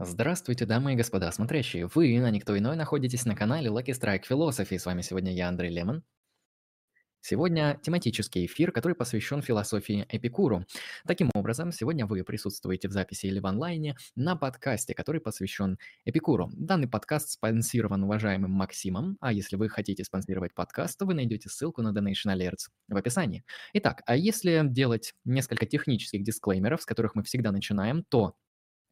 Здравствуйте, дамы и господа смотрящие! Вы, а никто иной, находитесь на канале Lucky Strike Philosophy. С вами сегодня я, Андрей Лемон. Сегодня тематический эфир, который посвящен философии Эпикуру. Таким образом, сегодня вы присутствуете в записи или в онлайне на подкасте, который посвящен Эпикуру. Данный подкаст спонсирован уважаемым Максимом, а если вы хотите спонсировать подкаст, то вы найдете ссылку на Donation Alerts в описании. Итак, а если делать несколько технических дисклеймеров, с которых мы всегда начинаем, то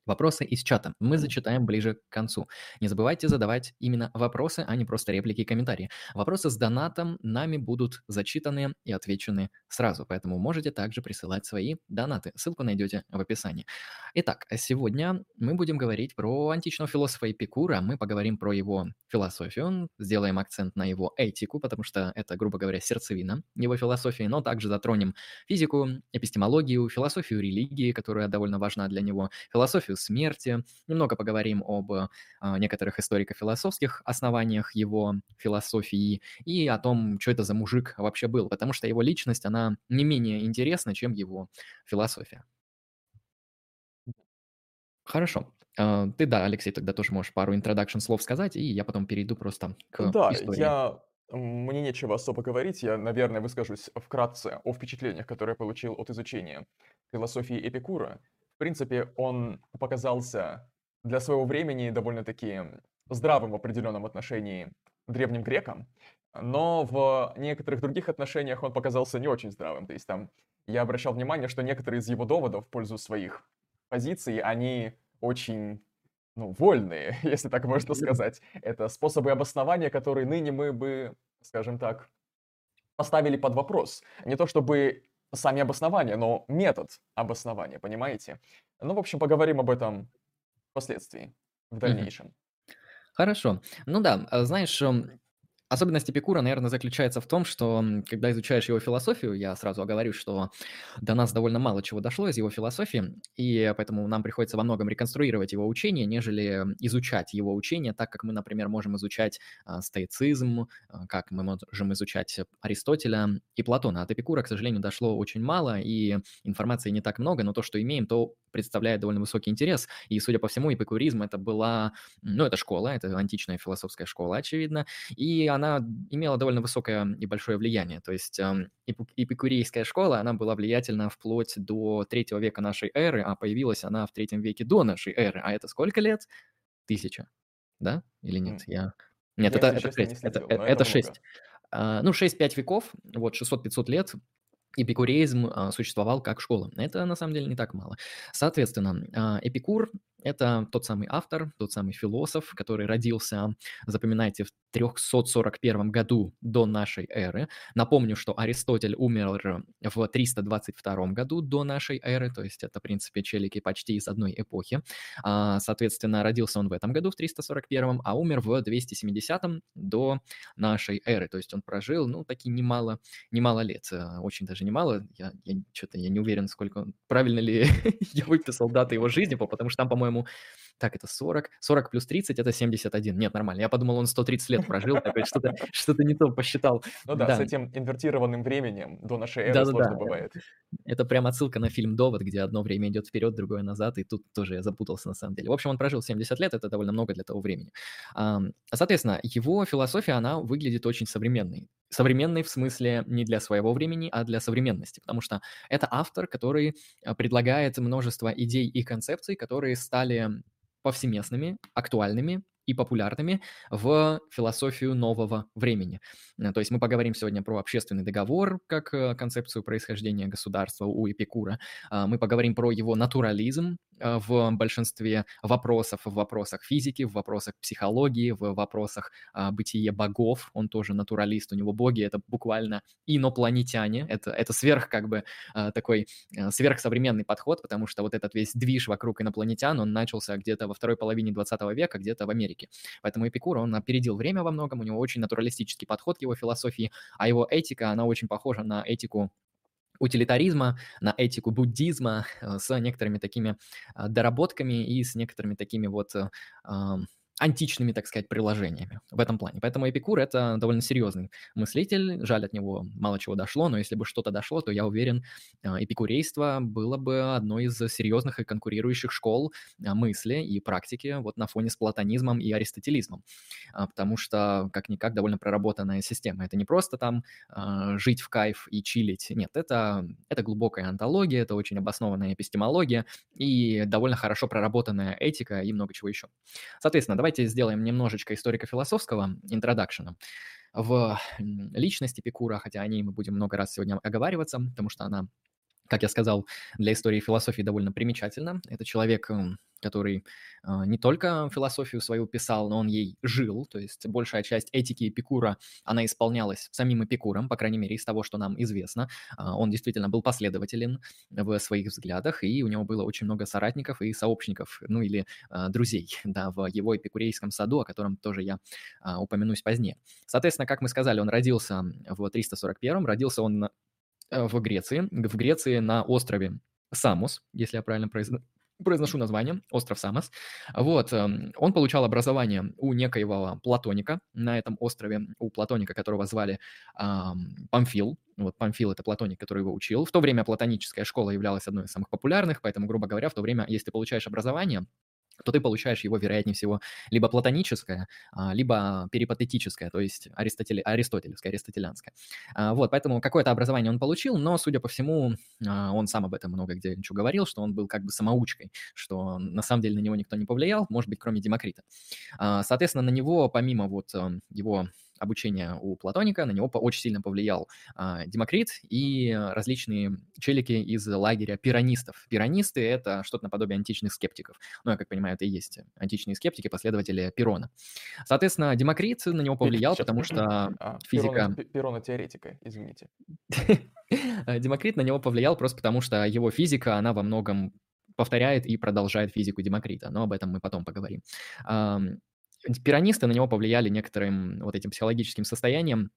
Вопросы из чата мы зачитаем ближе к концу. Не забывайте задавать именно вопросы, а не просто реплики и комментарии. Вопросы с донатом нами будут зачитаны и отвечены сразу, поэтому можете также присылать свои донаты. Ссылку найдете в описании. Итак, сегодня мы будем говорить про античного философа Эпикура. Мы поговорим про его философию, сделаем акцент на его этику, потому что это, грубо говоря, сердцевина его философии, но также затронем физику, эпистемологию, философию религии, которая довольно важна для него, философию смерти, немного поговорим об а, некоторых историко-философских основаниях его философии и о том, что это за мужик вообще был, потому что его личность, она не менее интересна, чем его философия. Хорошо. А, ты, да, Алексей, тогда тоже можешь пару introduction слов сказать, и я потом перейду просто к Да, истории. я мне нечего особо говорить. Я, наверное, выскажусь вкратце о впечатлениях, которые я получил от изучения философии Эпикура. В принципе, он показался для своего времени довольно-таки здравым в определенном отношении древним грекам, но в некоторых других отношениях он показался не очень здравым. То есть там я обращал внимание, что некоторые из его доводов в пользу своих позиций, они очень ну, вольные, если так можно сказать. Это способы обоснования, которые ныне мы бы, скажем так, поставили под вопрос. Не то чтобы сами обоснования, но метод обоснования, понимаете? Ну, в общем, поговорим об этом впоследствии, в дальнейшем. Хорошо. Ну да, а знаешь, эм, Особенность Эпикура, наверное, заключается в том, что когда изучаешь его философию, я сразу оговорю, что до нас довольно мало чего дошло из его философии, и поэтому нам приходится во многом реконструировать его учение, нежели изучать его учение, так как мы, например, можем изучать а, стоицизм, а, как мы можем изучать Аристотеля и Платона. От Эпикура, к сожалению, дошло очень мало, и информации не так много, но то, что имеем, то представляет довольно высокий интерес. И, судя по всему, эпикуризм это была, ну, это школа, это античная философская школа, очевидно, и она имела довольно высокое и большое влияние. То есть эм, эпикурейская школа, она была влиятельна вплоть до третьего века нашей эры, а появилась она в третьем веке до нашей эры. А это сколько лет? Тысяча. Да? Или нет? Я... Нет, Я, это, это честно, не 6. Это, следил, э- но это это 6. много. А, Ну, 6-5 веков, вот 600-500 лет эпикуреизм а, существовал как школа. Это на самом деле не так мало. Соответственно, а, Эпикур это тот самый автор, тот самый философ, который родился, запоминайте, в 341 году до нашей эры. Напомню, что Аристотель умер в 322 году до нашей эры, то есть это, в принципе, челики почти из одной эпохи. А, Соответственно, родился он в этом году, в 341, а умер в 270 до нашей эры. То есть он прожил, ну, таки немало, немало лет, э, очень даже немало. Я, я что-то я не уверен, сколько он, правильно ли я выписал даты его жизни, по- потому что там, по-моему, так, это 40, 40 плюс 30 это 71. Нет, нормально. Я подумал, он 130 лет прожил, такой что-то что-то не то посчитал. Ну да, с Да, этим инвертированным временем до нашей эры да-да-да. сложно бывает. Это прям отсылка на фильм «Довод», где одно время идет вперед, другое назад, и тут тоже я запутался на самом деле. В общем, он прожил 70 лет, это довольно много для того времени. Соответственно, его философия, она выглядит очень современной. Современной в смысле не для своего времени, а для современности, потому что это автор, который а, предлагает множество идей и концепций, которые стали повсеместными, актуальными и популярными в философию нового времени. Э, То есть мы поговорим сегодня про общественный договор как э, концепцию происхождения государства у Эпикура. А, Мы поговорим про его натурализм э, в большинстве вопросов, в вопросах физики, в вопросах психологии, в вопросах а, бытия богов. Он тоже натуралист, у него боги — это буквально инопланетяне. Это, это сверх как бы такой сверхсовременный подход, потому что вот этот весь движ вокруг инопланетян, он начался где-то во второй половине 20 века, где-то в Америке. Поэтому Эпикур, он опередил время во многом, у него очень натуралистический подход к его философии, а его этика, она очень похожа на этику утилитаризма, на этику буддизма э, с некоторыми такими а, доработками и с некоторыми такими вот э, античными, так сказать, приложениями в этом плане. Поэтому Эпикур – это довольно серьезный мыслитель, жаль, от него мало чего дошло, но если бы что-то дошло, то я уверен, а, эпикурейство было бы одной из серьезных и конкурирующих школ а, мысли и практики вот на фоне с платонизмом и аристотелизмом, а, потому что, как-никак, довольно проработанная система. Это не просто там жить в кайф и чилить, нет, это, это глубокая антология, это очень обоснованная эпистемология и довольно хорошо проработанная этика и много чего еще. Соответственно, давайте сделаем немножечко историко-философского интродакшена. В личности Пикура, хотя о ней мы будем много раз сегодня оговариваться, потому что она как я сказал, для истории философии довольно примечательно. Это человек, который а, не только философию свою писал, но он ей жил, то есть большая часть этики Эпикура, она исполнялась самим Эпикуром, по крайней мере, из того, что нам известно. А, он действительно был последователен в своих взглядах, и у него было очень много соратников и сообщников, ну или а, друзей, да, в его эпикурейском саду, о котором тоже я упомянусь позднее. Соответственно, как мы сказали, он родился в 341-м, родился он Э, в Греции, в Греции на острове Самос, если я правильно произношу произношу название, остров Самос. Вот, эм, он получал образование у некоего Платоника на этом острове, у Платоника, которого звали эм, Памфил. Вот Памфил – это Платоник, который его учил. В то время платоническая школа являлась одной из самых популярных, поэтому, грубо говоря, в то время, если ты получаешь образование, то ты получаешь его, вероятнее всего, либо платоническое, а, либо перипатетическое, то есть аристотеле, аристотелевское, аристотелянское. А, вот, поэтому какое-то образование он получил, но, судя по всему, а, он сам об этом много где ничего говорил, что он был как бы самоучкой, что на самом деле на него никто не повлиял, может быть, кроме Демокрита. Соответственно, на него, помимо вот его обучения у Платоника, на него очень сильно повлиял а, Демокрит и различные челики из лагеря пиранистов. Пиранисты — это что-то наподобие античных скептиков. Ну, я как понимаю, это и есть античные скептики, последователи Пирона. Соответственно, Демокрит на него повлиял, Сейчас, потому что а, физика... Пирона теоретика, извините. Демокрит на него повлиял просто потому, что его физика, она во многом повторяет и продолжает физику Демокрита, но об этом мы потом поговорим пиранисты на него повлияли некоторым вот этим психологическим состоянием,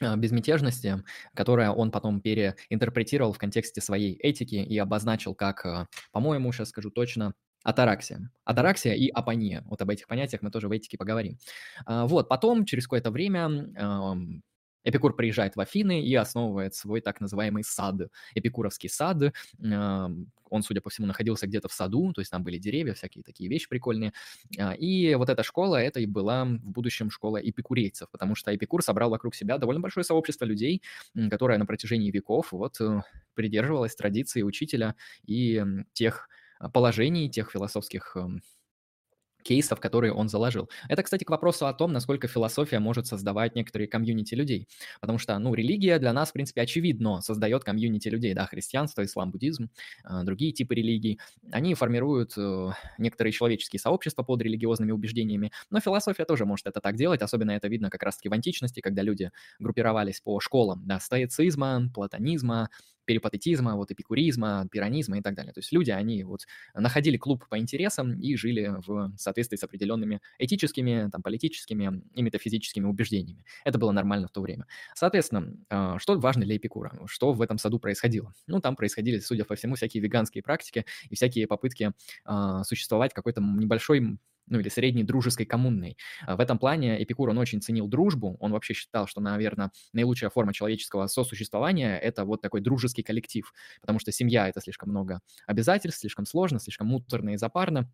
а, безмятежности, которое он потом переинтерпретировал в контексте своей этики и обозначил как, а, по-моему, сейчас скажу точно, атараксия. Атараксия и апония. Вот об этих понятиях мы тоже в этике поговорим. А, вот, потом, через какое-то время, Эпикур приезжает в Афины и основывает свой так называемый сад, эпикуровский сад. Он, судя по всему, находился где-то в саду, то есть там были деревья, всякие такие вещи прикольные. А, и вот эта школа, это и была в будущем школа эпикурейцев, потому что Эпикур собрал вокруг себя довольно большое сообщество людей, которое на протяжении веков вот э, придерживалось традиции учителя и тех положений, тех философских кейсов, которые он заложил. Это, кстати, к вопросу о том, насколько философия может создавать некоторые комьюнити людей. Потому что, ну, религия для нас, в принципе, очевидно создает комьюнити людей, да, христианство, ислам, буддизм, а, другие типы религий. Они формируют э, некоторые человеческие сообщества под религиозными убеждениями, но философия тоже может это так делать, особенно это видно как раз-таки в античности, когда люди группировались по школам, да, стоицизма, платонизма, перипатетизма, вот эпикуризма, пиранизма и так далее. То есть люди, они вот находили клуб по интересам и жили в соответствии с определенными этическими, там, политическими и метафизическими убеждениями. Это было нормально в то время. Соответственно, а, что важно для Эпикура? Что в этом саду происходило? Ну, там происходили, судя по всему, всякие веганские практики и всякие попытки а, существовать какой-то небольшой ну или средней дружеской коммунной. А в этом плане Эпикур, он очень ценил дружбу, он вообще считал, что, наверное, наилучшая форма человеческого сосуществования – это вот такой дружеский коллектив, потому что семья – это слишком много обязательств, слишком сложно, слишком муторно и запарно,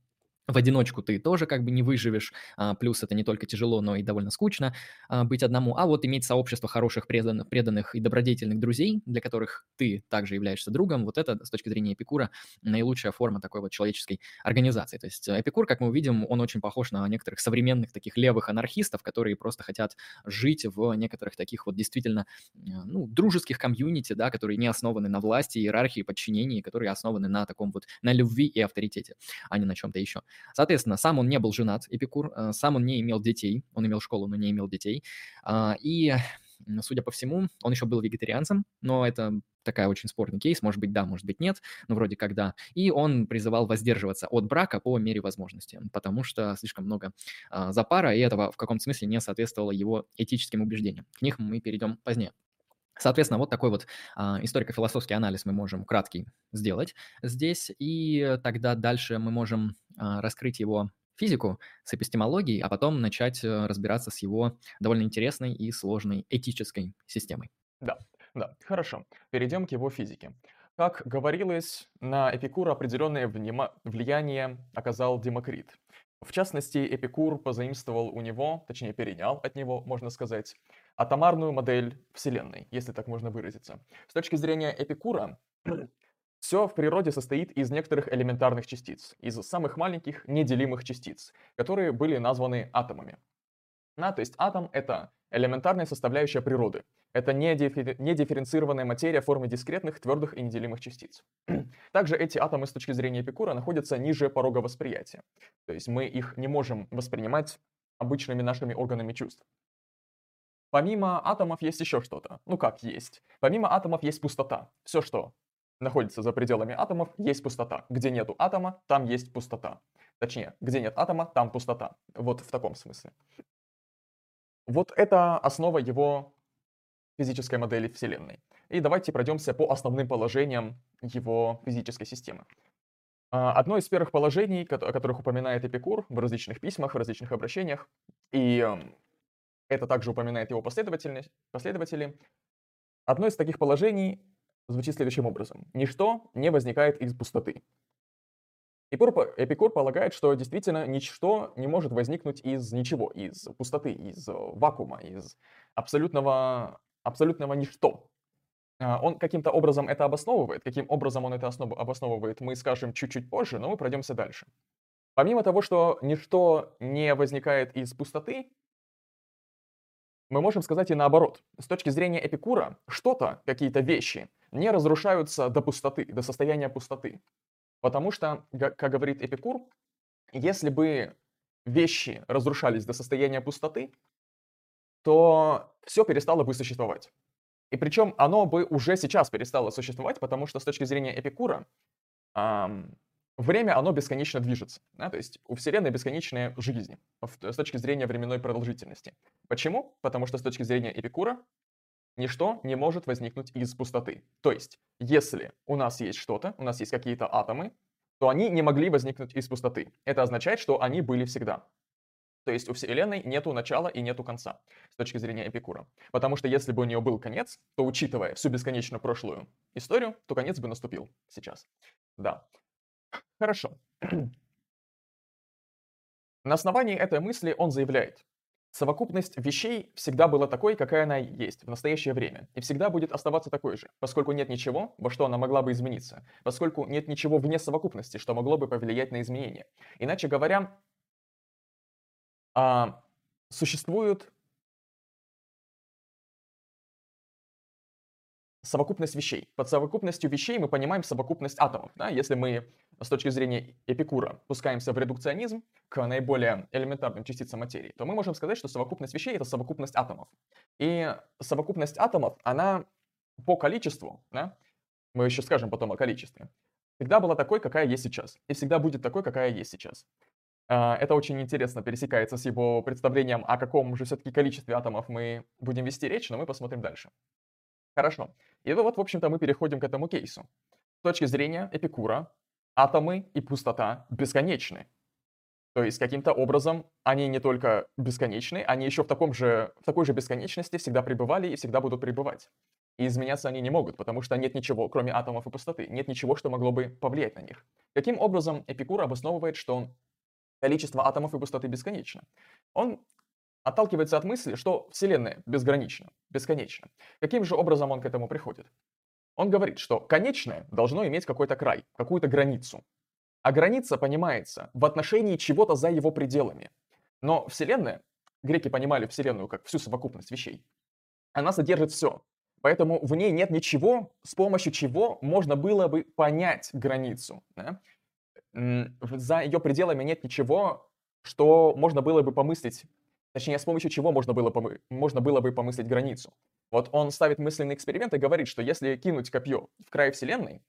в одиночку ты тоже как бы не выживешь, а, плюс это не только тяжело, но и довольно скучно а, быть одному, а вот иметь сообщество хороших, преданных, преданных и добродетельных друзей, для которых ты также являешься другом, вот это с точки зрения Эпикура наилучшая форма такой вот человеческой организации. То есть Эпикур, как мы увидим, он очень похож на некоторых современных таких левых анархистов, которые просто хотят жить в некоторых таких вот действительно ну, дружеских комьюнити, да, которые не основаны на власти, иерархии, подчинении, которые основаны на таком вот, на любви и авторитете, а не на чем-то еще. Соответственно, сам он не был женат, Эпикур, э, сам он не имел детей, он имел школу, но не имел детей. А, и, судя по всему, он еще был вегетарианцем, но это такая очень спорный кейс, может быть да, может быть нет, но вроде как да. И он призывал воздерживаться от брака по мере возможности, потому что слишком много а, запара, и этого в каком-то смысле не соответствовало его этическим убеждениям. К них мы перейдем позднее. Соответственно, вот такой вот а, историко-философский анализ мы можем краткий сделать здесь, и тогда дальше мы можем а, раскрыть его физику с эпистемологией, а потом начать э, разбираться с его довольно интересной и сложной этической системой. Да, да, хорошо. Перейдем к его физике. Как говорилось, на Эпикура определенное влияние оказал Демокрит. В частности, Эпикур позаимствовал у него, точнее перенял от него, можно сказать, атомарную модель Вселенной, если так можно выразиться. С точки зрения Эпикура, все в природе состоит из некоторых элементарных частиц, из самых маленьких неделимых частиц, которые были названы атомами. Да, то есть атом — это элементарная составляющая природы. Это не, диффер... не дифференцированная материя в форме дискретных, твердых и неделимых частиц. Также эти атомы с точки зрения Эпикура находятся ниже порога восприятия. То есть мы их не можем воспринимать обычными нашими органами чувств. Помимо атомов есть еще что-то. Ну как есть? Помимо атомов есть пустота. Все, что находится за пределами атомов, есть пустота. Где нету атома, там есть пустота. Точнее, где нет атома, там пустота. Вот в таком смысле. Вот это основа его физической модели Вселенной. И давайте пройдемся по основным положениям его физической системы. А, одно из первых положений, о которых упоминает Эпикур в различных письмах, в различных обращениях, и эм, это также упоминает его последователи, одно из таких положений звучит следующим образом. Ничто не возникает из пустоты. Эпикур, Эпикур полагает, что действительно ничто не может возникнуть из ничего, из пустоты, из э, вакуума, из абсолютного, абсолютного ничто. А, он каким-то образом это обосновывает. Каким образом он это обосновывает, мы скажем чуть-чуть позже, но мы пройдемся дальше. Помимо того, что ничто не возникает из пустоты, мы можем сказать и наоборот. С точки зрения Эпикура, что-то, какие-то вещи, не разрушаются до пустоты, до состояния пустоты. Потому что, как говорит Эпикур, если бы вещи разрушались до состояния пустоты, то все перестало бы существовать. И причем оно бы уже сейчас перестало существовать, потому что с точки зрения Эпикура эм, время, оно бесконечно движется. Да? То есть у Вселенной бесконечная жизнь с точки зрения временной продолжительности. Почему? Потому что с точки зрения Эпикура ничто не может возникнуть из пустоты. То есть, если у нас есть что-то, у нас есть какие-то атомы, то они не могли возникнуть из пустоты. Это означает, что они были всегда. То есть у Вселенной нету начала и нету конца с точки зрения Эпикура. Потому что если бы у нее был конец, то учитывая всю бесконечно прошлую историю, то конец бы наступил сейчас. Да. Хорошо. На основании этой мысли он заявляет, Совокупность вещей всегда была такой, какая она есть в настоящее время, и всегда будет оставаться такой же, поскольку нет ничего, во что она могла бы измениться, поскольку нет ничего вне совокупности, что могло бы повлиять на изменения. Иначе говоря, а, существуют совокупность вещей. Под совокупностью вещей мы понимаем совокупность атомов. Да? Если мы с точки зрения Эпикура пускаемся в редукционизм к наиболее элементарным частицам материи, то мы можем сказать, что совокупность вещей — это совокупность атомов. И совокупность атомов, она по количеству, да? мы еще скажем потом о количестве, всегда была такой, какая есть сейчас. И всегда будет такой, какая есть сейчас. А, это очень интересно пересекается с его представлением, о каком же все-таки количестве атомов мы будем вести речь, но мы посмотрим дальше. Хорошо. И вот, в общем-то, мы переходим к этому кейсу. С точки зрения Эпикура, атомы и пустота бесконечны. То есть каким-то образом они не только бесконечны, они еще в, таком же, в такой же бесконечности всегда пребывали и всегда будут пребывать. И изменяться они не могут, потому что нет ничего, кроме атомов и пустоты. Нет ничего, что могло бы повлиять на них. Каким образом Эпикур обосновывает, что количество атомов и пустоты бесконечно? Он отталкивается от мысли, что Вселенная безгранична, бесконечна. Каким же образом он к этому приходит? Он говорит, что конечное должно иметь какой-то край, какую-то границу. А граница понимается в отношении чего-то за его пределами. Но Вселенная, греки понимали Вселенную как всю совокупность вещей, она содержит все. Поэтому в ней нет ничего, с помощью чего можно было бы понять границу. Да? За ее пределами нет ничего, что можно было бы помыслить Точнее, с помощью чего можно было, помы- можно было бы помыслить границу. Вот он ставит мысленный эксперимент и говорит, что если кинуть копье в край Вселенной,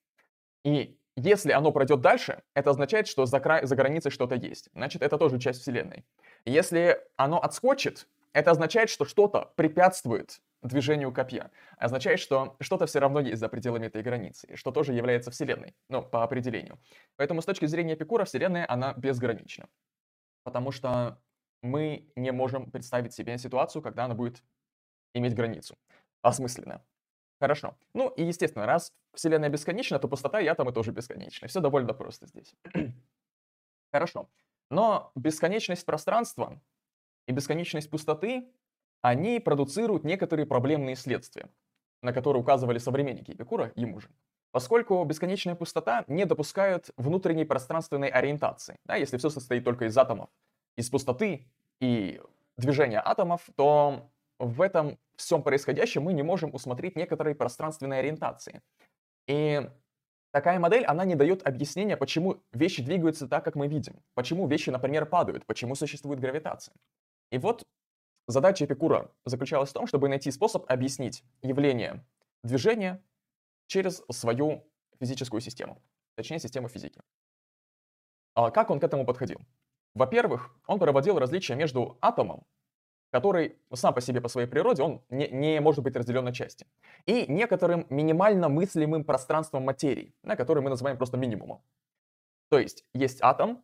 и если оно пройдет дальше, это означает, что за, край, за границей что-то есть. Значит, это тоже часть Вселенной. Если оно отскочит, это означает, что что-то препятствует движению копья. Означает, что что-то все равно есть за пределами этой границы, что тоже является Вселенной, ну, по определению. Поэтому с точки зрения Эпикура Вселенная, она безгранична. потому что мы не можем представить себе ситуацию, когда она будет иметь границу. Осмысленно. Хорошо. Ну и, естественно, раз Вселенная бесконечна, то пустота и атомы тоже бесконечны. Все довольно просто здесь. Хорошо. Но бесконечность пространства и бесконечность пустоты, они продуцируют некоторые проблемные следствия, на которые указывали современники Эпикура, ему же. Поскольку бесконечная пустота не допускает внутренней пространственной ориентации. Да, если все состоит только из атомов, из пустоты и движения атомов, то в этом всем происходящем мы не можем усмотреть некоторой пространственной ориентации. И такая модель, она не дает объяснения, почему вещи двигаются так, как мы видим. Почему вещи, например, падают, почему существует гравитация. И вот задача Эпикура заключалась в том, чтобы найти способ объяснить явление движения через свою физическую систему, точнее систему физики. А как он к этому подходил? Во-первых, он проводил различия между атомом который сам по себе, по своей природе, он не, не может быть разделен на части. И некоторым минимально мыслимым пространством материи, на который мы называем просто минимумом. То есть есть атом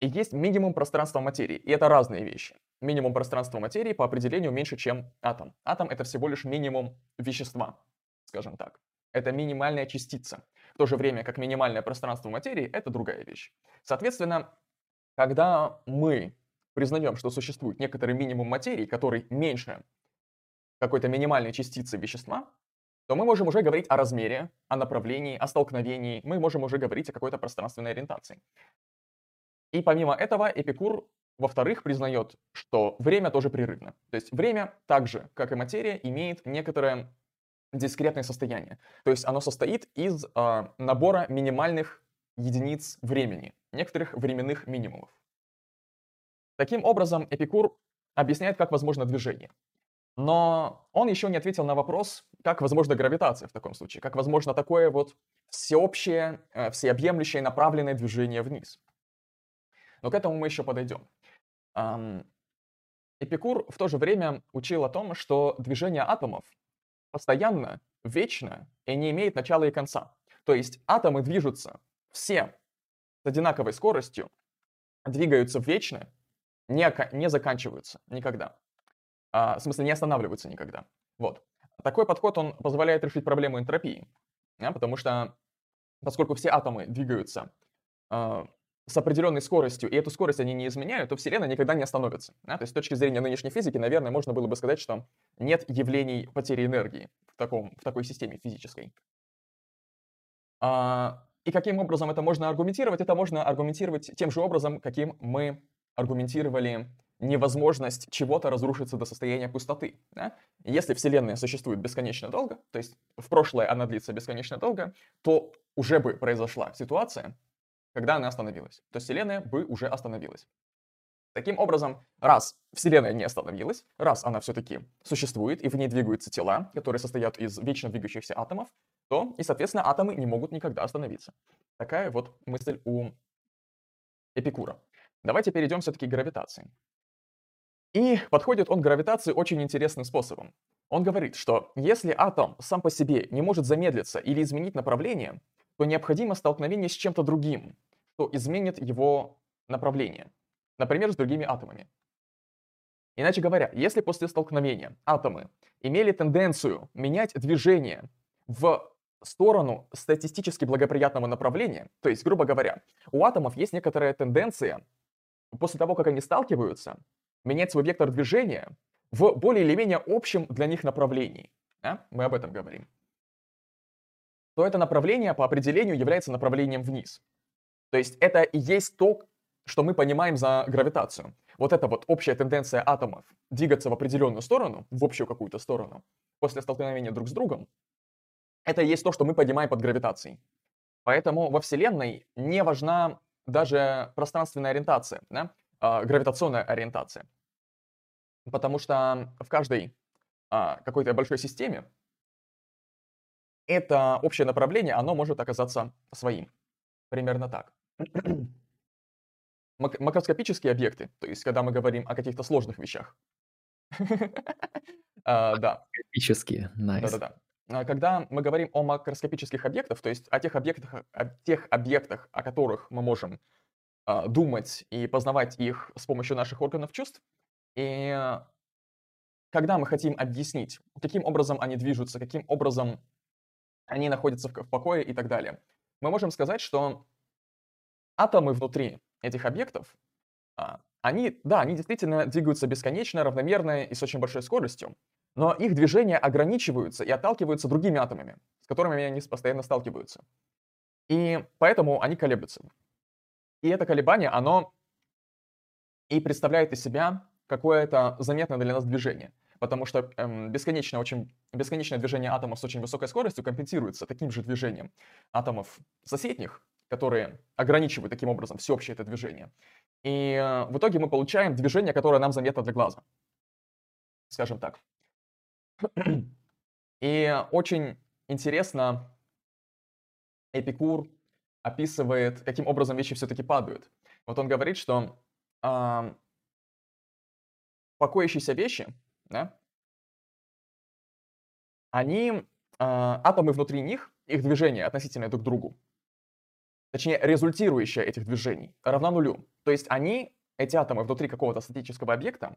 и есть минимум пространства материи. И это разные вещи. Минимум пространства материи по определению меньше, чем атом. Атом — это всего лишь минимум вещества, скажем так. Это минимальная частица. В то же время, как минимальное пространство материи — это другая вещь. Соответственно, когда мы признаем, что существует некоторый минимум материи, который меньше какой-то минимальной частицы вещества, то мы можем уже говорить о размере, о направлении, о столкновении, мы можем уже говорить о какой-то пространственной ориентации. И помимо этого Эпикур, во-вторых, признает, что время тоже прерывно. То есть время, так же, как и материя, имеет некоторое дискретное состояние. То есть оно состоит из э, набора минимальных единиц времени, некоторых временных минимумов. Таким образом, Эпикур объясняет, как возможно движение. Но он еще не ответил на вопрос, как возможна гравитация в таком случае, как возможно такое вот всеобщее, э, всеобъемлющее направленное движение вниз. Но к этому мы еще подойдем. Эпикур в то же время учил о том, что движение атомов постоянно, вечно и не имеет начала и конца. То есть атомы движутся все с одинаковой скоростью, двигаются вечно не, не заканчиваются никогда. А, в смысле, не останавливаются никогда. Вот. Такой подход, он позволяет решить проблему энтропии. Да, потому что, поскольку все атомы двигаются а, с определенной скоростью, и эту скорость они не изменяют, то Вселенная никогда не остановится. Да? То есть с точки зрения нынешней физики, наверное, можно было бы сказать, что нет явлений потери энергии в, таком, в такой системе физической. А, и каким образом это можно аргументировать? Это можно аргументировать тем же образом, каким мы аргументировали невозможность чего-то разрушиться до состояния пустоты. Да? Если Вселенная существует бесконечно долго, то есть в прошлое она длится бесконечно долго, то уже бы произошла ситуация, когда она остановилась. То есть Вселенная бы уже остановилась. Таким образом, раз Вселенная не остановилась, раз она все-таки существует и в ней двигаются тела, которые состоят из вечно двигающихся атомов, то и, соответственно, атомы не могут никогда остановиться. Такая вот мысль у Эпикура. Давайте перейдем все-таки к гравитации. И подходит он к гравитации очень интересным способом. Он говорит, что если атом сам по себе не может замедлиться или изменить направление, то необходимо столкновение с чем-то другим, что изменит его направление, например, с другими атомами. Иначе говоря, если после столкновения атомы имели тенденцию менять движение в сторону статистически благоприятного направления, то есть, грубо говоря, у атомов есть некоторая тенденция после того, как они сталкиваются, менять свой вектор движения в более или менее общем для них направлении. Да? Мы об этом говорим. То это направление по определению является направлением вниз. То есть это и есть то, что мы понимаем за гравитацию. Вот эта вот общая тенденция атомов двигаться в определенную сторону, в общую какую-то сторону, после столкновения друг с другом, это и есть то, что мы понимаем под гравитацией. Поэтому во Вселенной не важна даже пространственная ориентация, да? а, гравитационная ориентация. Потому что в каждой а, какой-то большой системе это общее направление, оно может оказаться своим. Примерно так. Мак- макроскопические объекты, то есть когда мы говорим о каких-то сложных вещах. А, да. Макроскопические, nice. Да-да-да. А, когда мы говорим о макроскопических объектах, то есть о тех объектах, о тех объектах, о которых мы можем а, думать и познавать их с помощью наших органов чувств. И когда мы хотим объяснить, каким образом они движутся, каким образом они находятся в покое и так далее, мы можем сказать, что атомы внутри этих объектов, а, они, да, они действительно двигаются бесконечно, равномерно и с очень большой скоростью, но их движения ограничиваются и отталкиваются другими атомами, с которыми они постоянно сталкиваются. И поэтому они колеблются. И это колебание, оно и представляет из себя какое-то заметное для нас движение. Потому что эм, бесконечное, очень, бесконечное движение атомов с очень высокой скоростью компенсируется таким же движением атомов соседних, которые ограничивают таким образом всеобщее это движение. И э, в итоге мы получаем движение, которое нам заметно для глаза. Скажем так. И очень интересно Эпикур описывает, каким образом вещи все-таки падают. Вот он говорит, что э, покоящиеся вещи, да, они, э, атомы внутри них, их движение относительно друг к другу, точнее, результирующее этих движений, равна нулю. То есть они, эти атомы внутри какого-то статического объекта,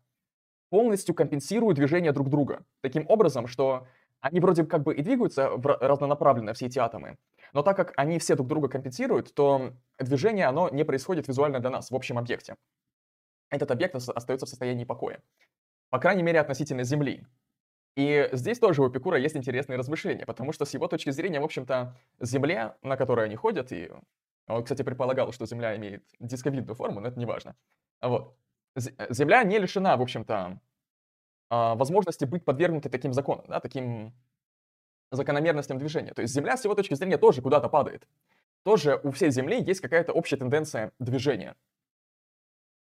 полностью компенсируют движение друг друга. Таким образом, что они вроде как бы и двигаются в разнонаправленно, все эти атомы, но так как они все друг друга компенсируют, то движение, оно не происходит визуально для нас в общем объекте. Этот объект остается в состоянии покоя. По крайней мере, относительно Земли. И здесь тоже у Эпикура есть интересные размышления, потому что с его точки зрения, в общем-то, Земля, на которой они ходят, и он, кстати, предполагал, что Земля имеет дисковидную форму, но это не важно. Вот. Земля не лишена, в общем-то, а, возможности быть подвергнутой таким законам, да, таким закономерностям движения. То есть Земля с его точки зрения тоже куда-то падает. Тоже у всей Земли есть какая-то общая тенденция движения,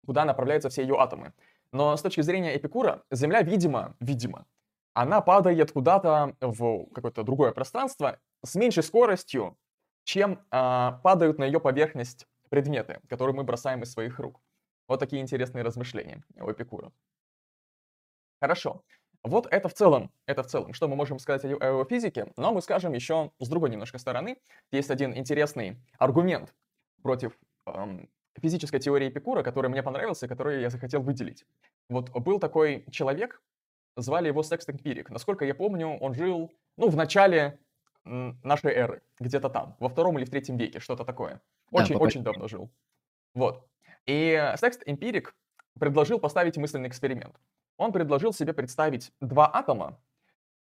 куда направляются все ее атомы. Но с точки зрения Эпикура, Земля, видимо, видимо, она падает куда-то в какое-то другое пространство с меньшей скоростью, чем а, падают на ее поверхность предметы, которые мы бросаем из своих рук. Вот такие интересные размышления у Эпикура. Хорошо. Вот это в целом, это в целом, что мы можем сказать о, о физике, но мы скажем еще с другой немножко стороны. Есть один интересный аргумент против эм, физической теории Эпикура, который мне понравился, который я захотел выделить. Вот был такой человек, звали его Секст Эмпирик. Насколько я помню, он жил, ну, в начале нашей эры, где-то там, во втором или в третьем веке, что-то такое. Очень-очень да, давно жил. Вот. И Секст Эмпирик предложил поставить мысленный эксперимент он предложил себе представить два атома,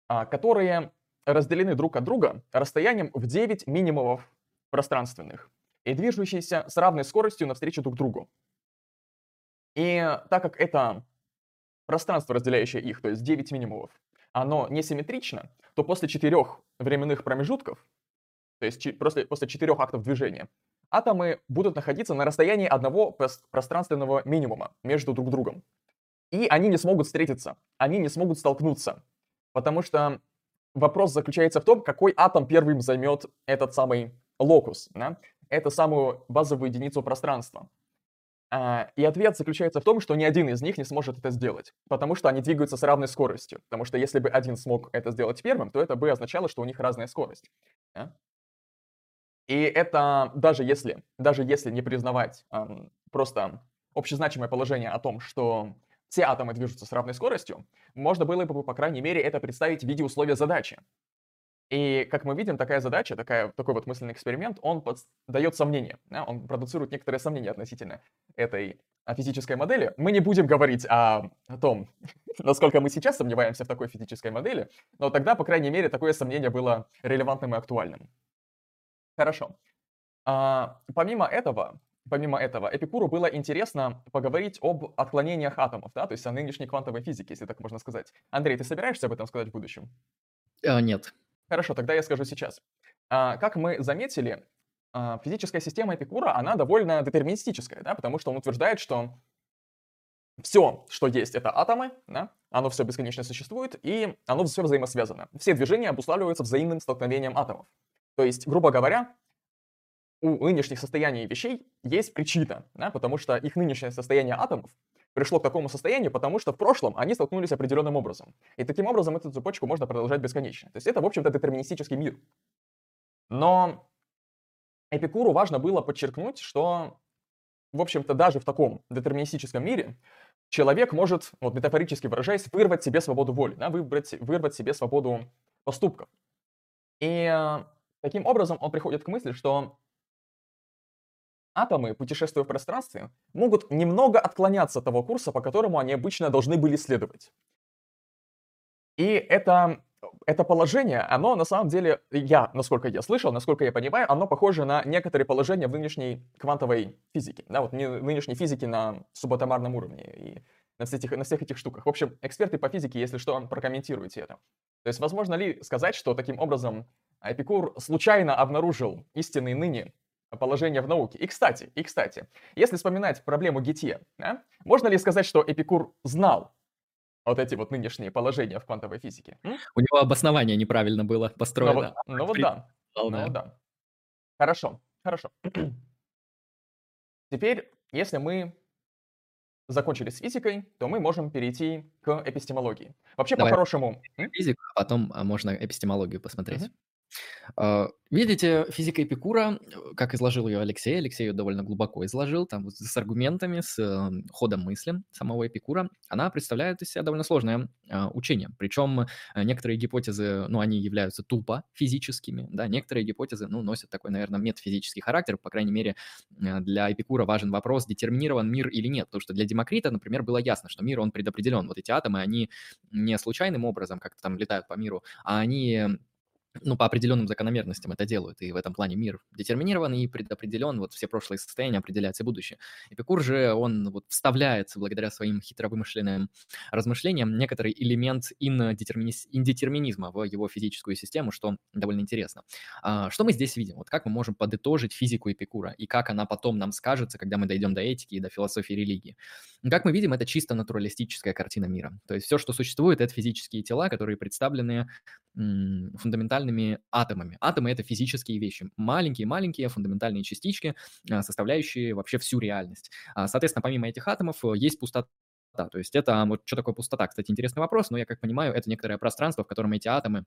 а, которые разделены друг от друга расстоянием в 9 минимумов пространственных и движущиеся с равной скоростью навстречу друг другу. И так как это пространство, разделяющее их, то есть 9 минимумов, оно несимметрично, то после четырех временных промежутков, то есть после, после четырех актов движения, атомы будут находиться на расстоянии одного пространственного минимума между друг другом. И они не смогут встретиться, они не смогут столкнуться. Потому что вопрос заключается в том, какой атом первым займет этот самый локус, да? эту самую базовую единицу пространства. А, и ответ заключается в том, что ни один из них не сможет это сделать, потому что они двигаются с равной скоростью. Потому что если бы один смог это сделать первым, то это бы означало, что у них разная скорость. Да? И это даже если, даже если не признавать эм, просто общезначимое положение о том, что все атомы движутся с равной скоростью, можно было бы, по крайней мере, это представить в виде условия задачи. И, как мы видим, такая задача, такая, такой вот мысленный эксперимент, он под, дает сомнения, да, он продуцирует некоторые сомнения относительно этой физической модели. Мы не будем говорить о, о том, насколько мы сейчас сомневаемся в такой физической модели, но тогда, по крайней мере, такое сомнение было релевантным и актуальным. Хорошо. А, помимо этого, помимо этого, Эпикуру было интересно поговорить об отклонениях атомов, да, то есть о нынешней квантовой физике, если так можно сказать. Андрей, ты собираешься об этом сказать в будущем? А, нет. Хорошо, тогда я скажу сейчас. А, как мы заметили, а, физическая система Эпикура, она довольно детерминистическая, да, потому что он утверждает, что все, что есть, это атомы, да, оно все бесконечно существует, и оно все взаимосвязано. Все движения обуславливаются взаимным столкновением атомов. То есть, грубо говоря, у нынешних состояний вещей есть причина, да, потому что их нынешнее состояние атомов пришло к такому состоянию, потому что в прошлом они столкнулись определенным образом. И таким образом эту цепочку можно продолжать бесконечно. То есть это, в общем-то, детерминистический мир. Но Эпикуру важно было подчеркнуть, что в общем-то, даже в таком детерминистическом мире человек может, вот метафорически выражаясь, вырвать себе свободу воли, да, выбрать, вырвать себе свободу поступков. И таким образом он приходит к мысли, что атомы, путешествуя в пространстве, могут немного отклоняться от того курса, по которому они обычно должны были следовать. И это, это положение, оно на самом деле, я, насколько я слышал, насколько я понимаю, оно похоже на некоторые положения в нынешней квантовой физике. Да, вот нынешней физике на субатомарном уровне и на всех, этих, на всех этих штуках. В общем, эксперты по физике, если что, прокомментируйте это. То есть, возможно ли сказать, что таким образом Эпикур случайно обнаружил истинные ныне положение в науке. И кстати, и кстати, если вспоминать проблему Гетье, да, можно ли сказать, что Эпикур знал вот эти вот нынешние положения в квантовой физике? М? У него обоснование неправильно было построено. Ну вот, ну вот да. Ну вот да. Хорошо, хорошо. Теперь, если мы закончили с физикой, то мы можем перейти к эпистемологии. Вообще, по-хорошему... Физику, а потом а, можно эпистемологию посмотреть. Угу. А, видите, физика Эпикура, э, как изложил ее Алексей, Алексей ее довольно глубоко изложил, там с аргументами, с э, ходом мысли самого Эпикура, она представляет из себя довольно сложное а, учение. Причем э, некоторые гипотезы, ну, они являются тупо физическими, да, некоторые гипотезы, ну, носят такой, наверное, метафизический характер, по крайней мере, для Эпикура важен вопрос, детерминирован мир или нет, потому что для Демокрита, например, было ясно, что мир, он предопределен, вот эти атомы, они не случайным образом как-то там летают по миру, а они ну, по определенным закономерностям это делают, и в этом плане мир детерминирован и предопределен, вот все прошлые состояния определяются будущее. Эпикур же, он вот вставляется благодаря своим хитровымышленным размышлениям некоторый элемент индетерминизма в его физическую систему, что довольно интересно. А, что мы здесь видим? Вот как мы можем подытожить физику Эпикура, и как она потом нам скажется, когда мы дойдем до этики и до философии религии? Как мы видим, это чисто натуралистическая картина мира. То есть все, что существует, это физические тела, которые представлены фундаментальными атомами. Атомы — это физические вещи. Маленькие-маленькие фундаментальные частички, а, составляющие вообще всю реальность. А, соответственно, помимо этих атомов э, есть пустота. То есть это вот что такое пустота? Кстати, интересный вопрос, но я как понимаю, это некоторое пространство, в котором эти атомы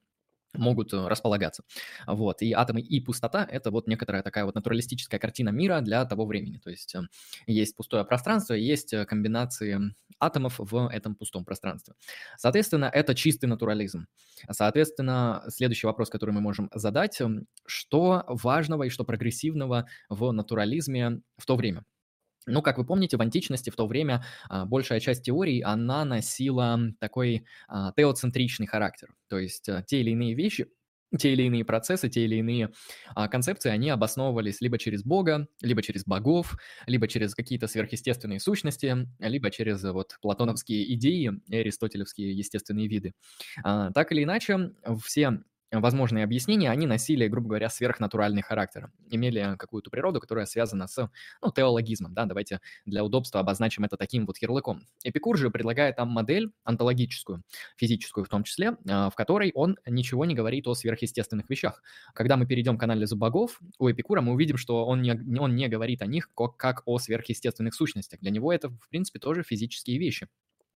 могут э, располагаться. Вот. И атомы и пустота — это вот некоторая такая вот натуралистическая картина мира для того времени. То есть эм, есть пустое пространство, есть э, комбинации атомов в этом пустом пространстве. Соответственно, это чистый натурализм. Соответственно, следующий вопрос, который мы можем задать, эм, что важного и что прогрессивного в натурализме в то время? Ну, как вы помните, в античности в то время а, большая часть теорий, она носила такой а, теоцентричный характер. То есть а, те или иные вещи, те или иные процессы, те или иные а, концепции, они обосновывались либо через Бога, либо через богов, либо через какие-то сверхъестественные сущности, либо через вот платоновские идеи аристотелевские естественные виды. А, так или иначе, все возможные объяснения, они носили, грубо говоря, сверхнатуральный характер, имели какую-то природу, которая связана с ну, теологизмом. Да? Давайте для удобства обозначим это таким вот ярлыком. Эпикур же предлагает там модель онтологическую, физическую в том числе, а, в которой он ничего не говорит о сверхъестественных вещах. Когда мы перейдем к анализу богов, у Эпикура мы увидим, что он не, он не говорит о них как, как о сверхъестественных сущностях. Для него это, в принципе, тоже физические вещи.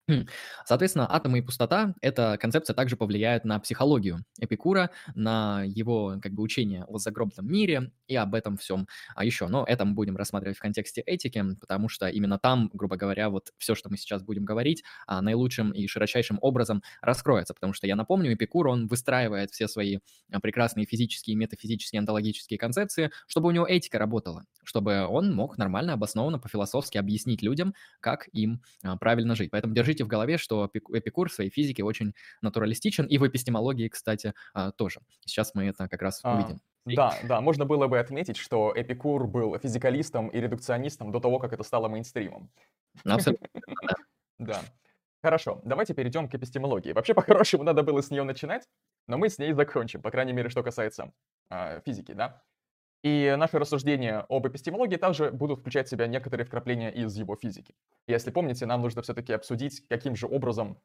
Хм. Соответственно, атомы и пустота – эта концепция также повлияет на психологию Эпикура, на его как бы учение о загробном мире и об этом всем а еще. Но это мы будем рассматривать в контексте этики, потому что именно там, грубо говоря, вот все, что мы сейчас будем говорить, а, наилучшим и широчайшим образом раскроется. Потому что я напомню, Эпикур, он выстраивает все свои а, прекрасные физические, метафизические, онтологические концепции, чтобы у него этика работала, чтобы он мог нормально, обоснованно, по-философски объяснить людям, как им а, правильно жить. Поэтому держите держите в голове, что Эпикур в своей физике очень натуралистичен, и в эпистемологии, кстати, а, тоже. Сейчас мы это как раз а, увидим. Да, да, можно было бы отметить, что Эпикур был физикалистом и редукционистом до того, как это стало мейнстримом. Абсолютно, да. Хорошо, давайте перейдем к эпистемологии. Вообще, по-хорошему, надо было с нее начинать, но мы с ней закончим, по крайней мере, что касается э, физики, да. И наши рассуждения об эпистемологии также будут включать в себя некоторые вкрапления из его физики. Если помните, нам нужно все-таки обсудить, каким же образом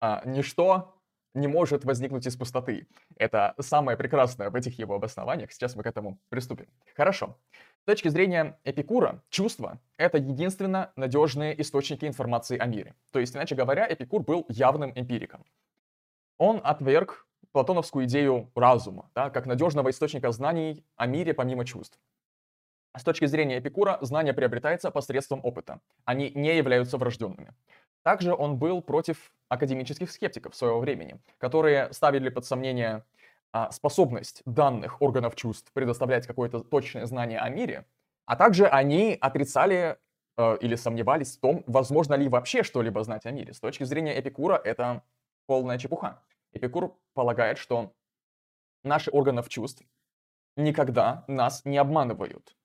а, ничто не может возникнуть из пустоты. Это самое прекрасное в этих его обоснованиях. Сейчас мы к этому приступим. Хорошо. С точки зрения Эпикура, чувства — это единственно надежные источники информации о мире. То есть, иначе говоря, Эпикур был явным эмпириком. Он отверг платоновскую идею разума, да, как надежного источника знаний о мире помимо чувств. С точки зрения Эпикура, знание приобретается посредством опыта. Они не являются врожденными. Также он был против академических скептиков своего времени, которые ставили под сомнение а, способность данных органов чувств предоставлять какое-то точное знание о мире, а также они отрицали э, или сомневались в том, возможно ли вообще что-либо знать о мире. С точки зрения Эпикура это полная чепуха. Эпикур полагает, что наши органов чувств никогда нас не обманывают.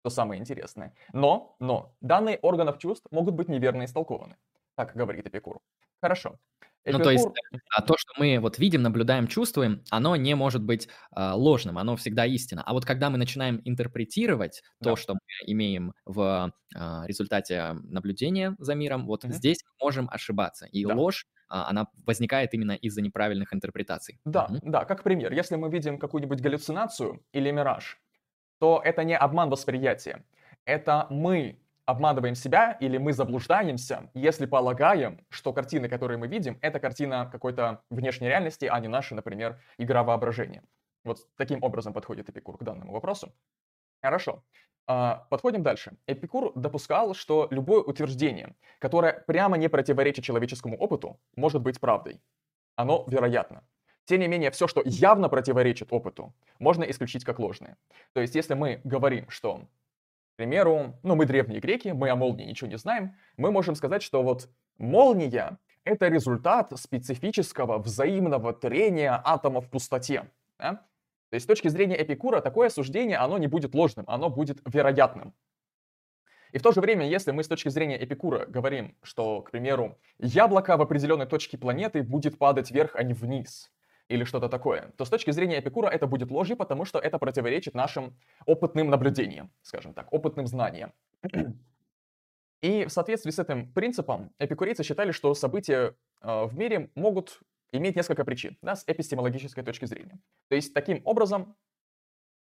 Что самое интересное. Но, но, данные органов чувств могут быть неверно истолкованы. Так говорит Эпикур. Хорошо. Ну, то есть а то, что мы вот видим, наблюдаем, чувствуем, оно не может быть а, ложным, оно всегда истина. А вот когда мы начинаем интерпретировать да. то, что мы имеем в а, результате наблюдения за миром, вот угу. здесь мы можем ошибаться. И да. ложь, а, она возникает именно из-за неправильных интерпретаций. Да, угу. да, как пример. Если мы видим какую-нибудь галлюцинацию или мираж, то это не обман восприятия. Это мы обманываем себя или мы заблуждаемся, если полагаем, что картины, которые мы видим, это картина какой-то внешней реальности, а не наша, например, игра воображения. Вот таким образом подходит Эпикур к данному вопросу. Хорошо. А, подходим дальше. Эпикур допускал, что любое утверждение, которое прямо не противоречит человеческому опыту, может быть правдой. Оно вероятно. Тем не менее, все, что явно противоречит опыту, можно исключить как ложное. То есть, если мы говорим, что к примеру, ну мы древние греки, мы о молнии ничего не знаем, мы можем сказать, что вот молния — это результат специфического взаимного трения атомов в пустоте. Да? То есть с точки зрения Эпикура такое суждение, оно не будет ложным, оно будет вероятным. И в то же время, если мы с точки зрения Эпикура говорим, что, к примеру, яблоко в определенной точке планеты будет падать вверх, а не вниз, или что-то такое, то с точки зрения Эпикура это будет ложью, потому что это противоречит нашим опытным наблюдениям, скажем так, опытным знаниям. И в соответствии с этим принципом эпикурейцы считали, что события э, в мире могут иметь несколько причин, да, с эпистемологической точки зрения. То есть таким образом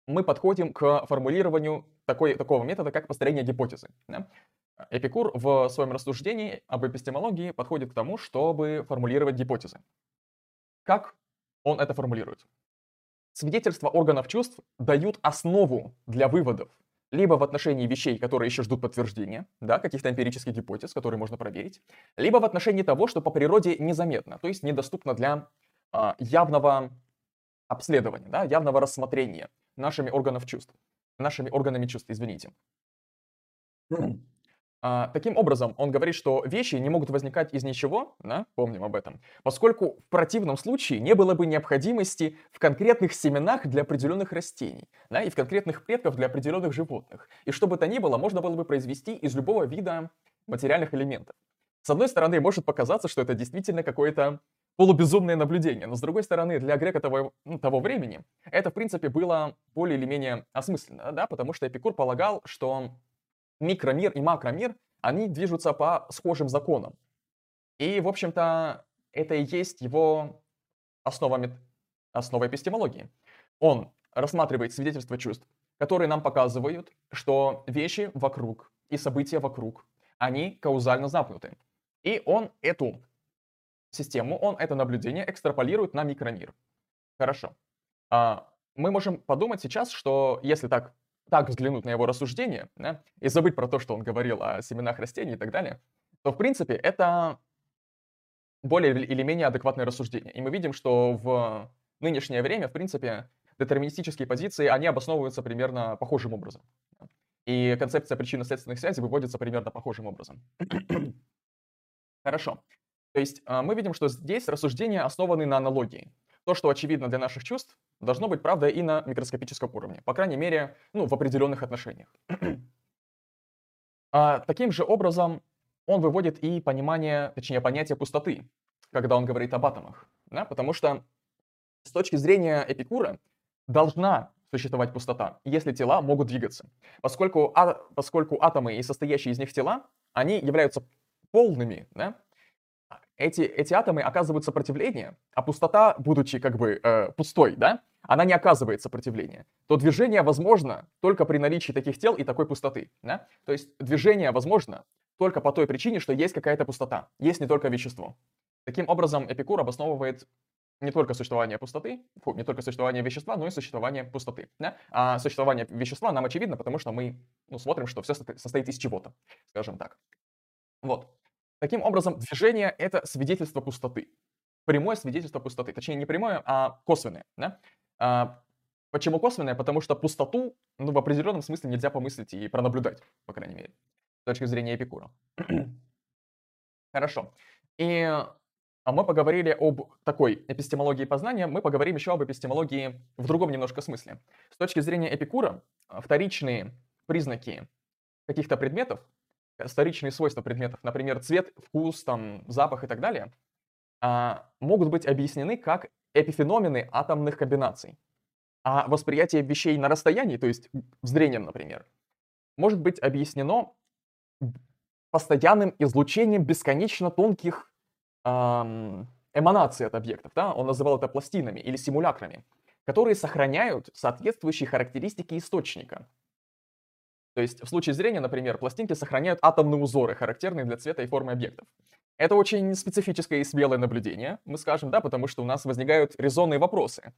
мы подходим к формулированию такой, такого метода, как построение гипотезы. Да? Эпикур в своем рассуждении об эпистемологии подходит к тому, чтобы формулировать гипотезы. Как он это формулирует. Свидетельства органов чувств дают основу для выводов либо в отношении вещей, которые еще ждут подтверждения, да, каких-то эмпирических гипотез, которые можно проверить, либо в отношении того, что по природе незаметно, то есть недоступно для а, явного обследования, да, явного рассмотрения нашими органов чувств, нашими органами чувств, извините. А, таким образом, он говорит, что вещи не могут возникать из ничего, да, помним об этом, поскольку в противном случае не было бы необходимости в конкретных семенах для определенных растений, да, и в конкретных предков для определенных животных. И что бы то ни было, можно было бы произвести из любого вида материальных элементов. С одной стороны, может показаться, что это действительно какое-то полубезумное наблюдение, но с другой стороны, для грека того, ну, того времени это, в принципе, было более или менее осмысленно, да, потому что Эпикур полагал, что микромир и макромир, они движутся по схожим законам. И, в общем-то, это и есть его основа, основа эпистемологии. Он рассматривает свидетельства чувств, которые нам показывают, что вещи вокруг и события вокруг, они каузально замкнуты. И он эту систему, он это наблюдение экстраполирует на микромир. Хорошо. А, мы можем подумать сейчас, что если так так взглянуть на его рассуждения, да, и забыть про то, что он говорил о семенах растений и так далее, то, в принципе, это более или менее адекватное рассуждение. И мы видим, что в нынешнее время, в принципе, детерминистические позиции, они обосновываются примерно похожим образом. И концепция причинно-следственных связей выводится примерно похожим образом. Хорошо. То есть а, мы видим, что здесь рассуждения основаны на аналогии. То, что очевидно для наших чувств, должно быть правда и на микроскопическом уровне. По крайней мере, ну, в определенных отношениях. а, таким же образом он выводит и понимание, точнее, понятие пустоты, когда он говорит об атомах. Да? Потому что с точки зрения Эпикура должна существовать пустота, если тела могут двигаться. Поскольку, а, поскольку атомы и состоящие из них тела, они являются полными, да? Эти, эти атомы оказывают сопротивление, а пустота, будучи как бы э, пустой, да, она не оказывает сопротивления, то движение возможно только при наличии таких тел и такой пустоты. Да? То есть движение возможно только по той причине, что есть какая-то пустота, есть не только вещество. Таким образом, Эпикур обосновывает не только существование пустоты, фу, не только существование вещества, но и существование пустоты. Да? А существование вещества нам очевидно, потому что мы ну, смотрим, что все состоит из чего-то, скажем так. Вот. Таким образом, движение — это свидетельство пустоты. Прямое свидетельство пустоты. Точнее, не прямое, а косвенное. Да? А, почему косвенное? Потому что пустоту ну, в определенном смысле нельзя помыслить и пронаблюдать, по крайней мере, с точки зрения Эпикура. Хорошо. И а мы поговорили об такой эпистемологии познания, мы поговорим еще об эпистемологии в другом немножко смысле. С точки зрения Эпикура, вторичные признаки каких-то предметов, вторичные свойства предметов, например, цвет, вкус, там, запах и так далее, а, могут быть объяснены как эпифеномены атомных комбинаций. А восприятие вещей на расстоянии, то есть зрением, например, может быть объяснено постоянным излучением бесконечно тонких эманации от объектов, да, он называл это пластинами или симулякрами, которые сохраняют соответствующие характеристики источника. То есть в случае зрения, например, пластинки сохраняют атомные узоры, характерные для цвета и формы объектов. Это очень специфическое и смелое наблюдение, мы скажем, да, потому что у нас возникают резонные вопросы.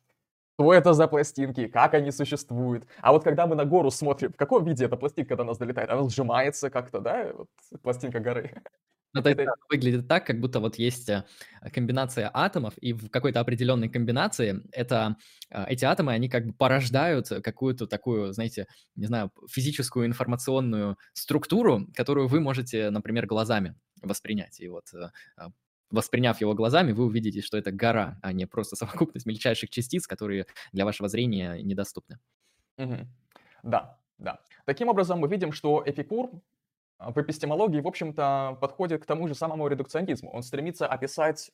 Что это за пластинки, как они существуют. А вот когда мы на гору смотрим, в каком виде эта пластинка до нас долетает? Она сжимается как-то, да, вот пластинка горы. Ну, то есть это выглядит так, как будто вот есть э, комбинация атомов, и в какой-то определенной комбинации это, э, эти атомы, они как бы порождают какую-то такую, знаете, не знаю, физическую информационную структуру, которую вы можете, например, глазами воспринять. И вот э, а, восприняв его глазами, вы увидите, что это гора, а не просто совокупность мельчайших частиц, которые для вашего зрения недоступны. Угу. Да, да. Таким образом, мы видим, что Эпикур в эпистемологии, в общем-то, подходит к тому же самому редукционизму. Он стремится описать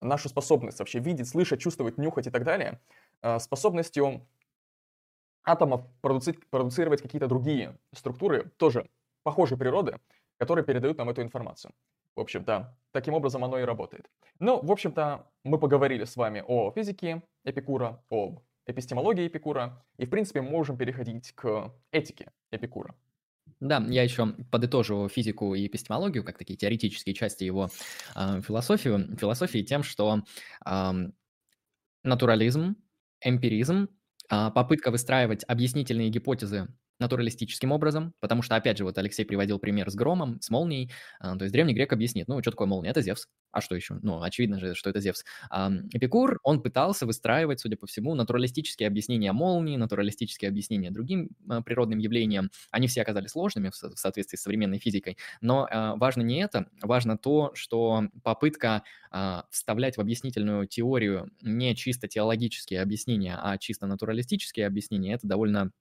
нашу способность вообще видеть, слышать, чувствовать, нюхать и так далее, э, способностью атомов продуци продуцировать какие-то другие структуры, тоже похожей природы, которые передают нам эту информацию. В общем-то, таким образом оно и работает. Ну, в общем-то, мы поговорили с вами о физике Эпикура, об эпистемологии Эпикура, и, в принципе, мы можем переходить к этике Эпикура. Да, я еще подытожу физику и эпистемологию, как такие теоретические части его э, философию, философии тем, что э, натурализм, эмпиризм, э, попытка выстраивать объяснительные гипотезы натуралистическим образом, потому что, опять же, вот Алексей приводил пример с громом, с молнией, а, то есть древний грек объяснит, ну, что такое молния? Это Зевс. А что еще? Ну, очевидно же, что это Зевс. Эпикур, он пытался выстраивать, судя по всему, натуралистические объяснения молнии, натуралистические объяснения другим а, природным явлениям. Они все оказались сложными в соответствии с современной физикой, но а, важно не это, важно то, что попытка вставлять в объяснительную теорию не чисто теологические объяснения, а чисто натуралистические объяснения, это довольно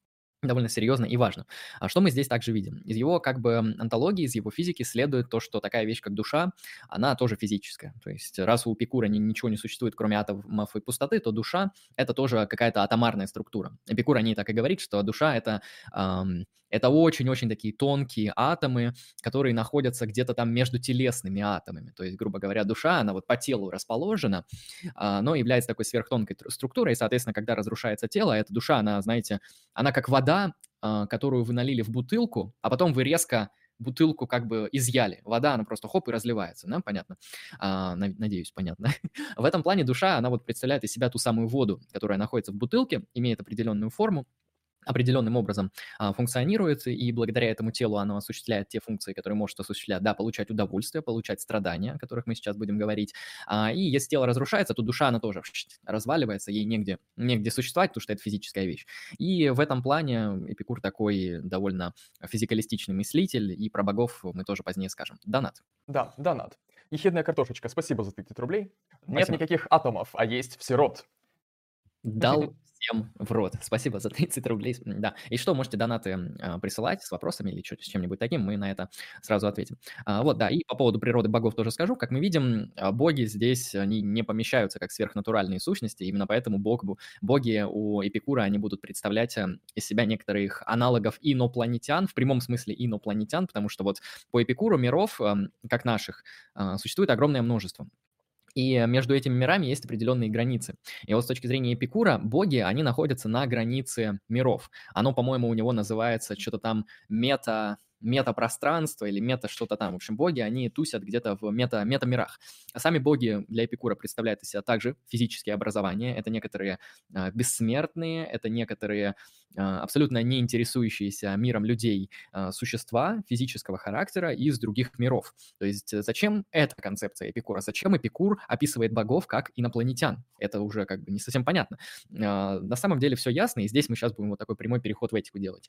довольно серьезно и важно. А что мы здесь также видим? Из его как бы антологии, из его физики следует то, что такая вещь, как душа, она тоже физическая. То есть раз у Эпикура ничего не существует, кроме атомов и пустоты, то душа — это тоже какая-то атомарная структура. Эпикур о ней так и говорит, что душа — это эм, это очень-очень такие тонкие атомы, которые находятся где-то там между телесными атомами. То есть, грубо говоря, душа, она вот по телу расположена, а, но является такой сверхтонкой структурой, и, соответственно, когда разрушается тело, эта душа, она, знаете, она как вода, а, которую вы налили в бутылку, а потом вы резко бутылку как бы изъяли. Вода, она просто хоп и разливается, да, понятно? А, надеюсь, понятно. в этом плане душа, она вот представляет из себя ту самую воду, которая находится в бутылке, имеет определенную форму, определенным образом а, функционирует, и благодаря этому телу оно осуществляет те функции, которые может осуществлять, да, получать удовольствие, получать страдания, о которых мы сейчас будем говорить. А, и если тело разрушается, то душа, она тоже разваливается, ей негде, негде существовать, потому что это физическая вещь. И в этом плане Эпикур такой довольно физикалистичный мыслитель, и про богов мы тоже позднее скажем. Донат. Да, донат. Ехидная картошечка, спасибо за 30 рублей. Спасибо. Нет никаких атомов, а есть все род. Дал всем в рот. Спасибо за 30 рублей. Да. И что, можете донаты э, присылать с вопросами или с чем-нибудь таким, мы на это сразу ответим. А, вот, да, и по поводу природы богов тоже скажу. Как мы видим, а, боги здесь, они не помещаются как сверхнатуральные сущности, именно поэтому бог, боги у Эпикура, они будут представлять э, из себя некоторых аналогов инопланетян, в прямом смысле инопланетян, потому что вот по Эпикуру миров, э, как наших, э, существует огромное множество. И между этими мирами есть определенные границы. И вот с точки зрения Эпикура, боги, они находятся на границе миров. Оно, по-моему, у него называется что-то там мета метапространство или мета что-то там. В общем, боги, они тусят где-то в мета, мета-мирах. А сами боги для Эпикура представляют из себя также физические образования. Это некоторые а, бессмертные, это некоторые а, абсолютно не интересующиеся миром людей а, существа физического характера из других миров. То есть э, зачем эта концепция Эпикура? Зачем Эпикур описывает богов как инопланетян? Это уже как бы не совсем понятно. А, на самом деле все ясно, и здесь мы сейчас будем вот такой прямой переход в этику делать.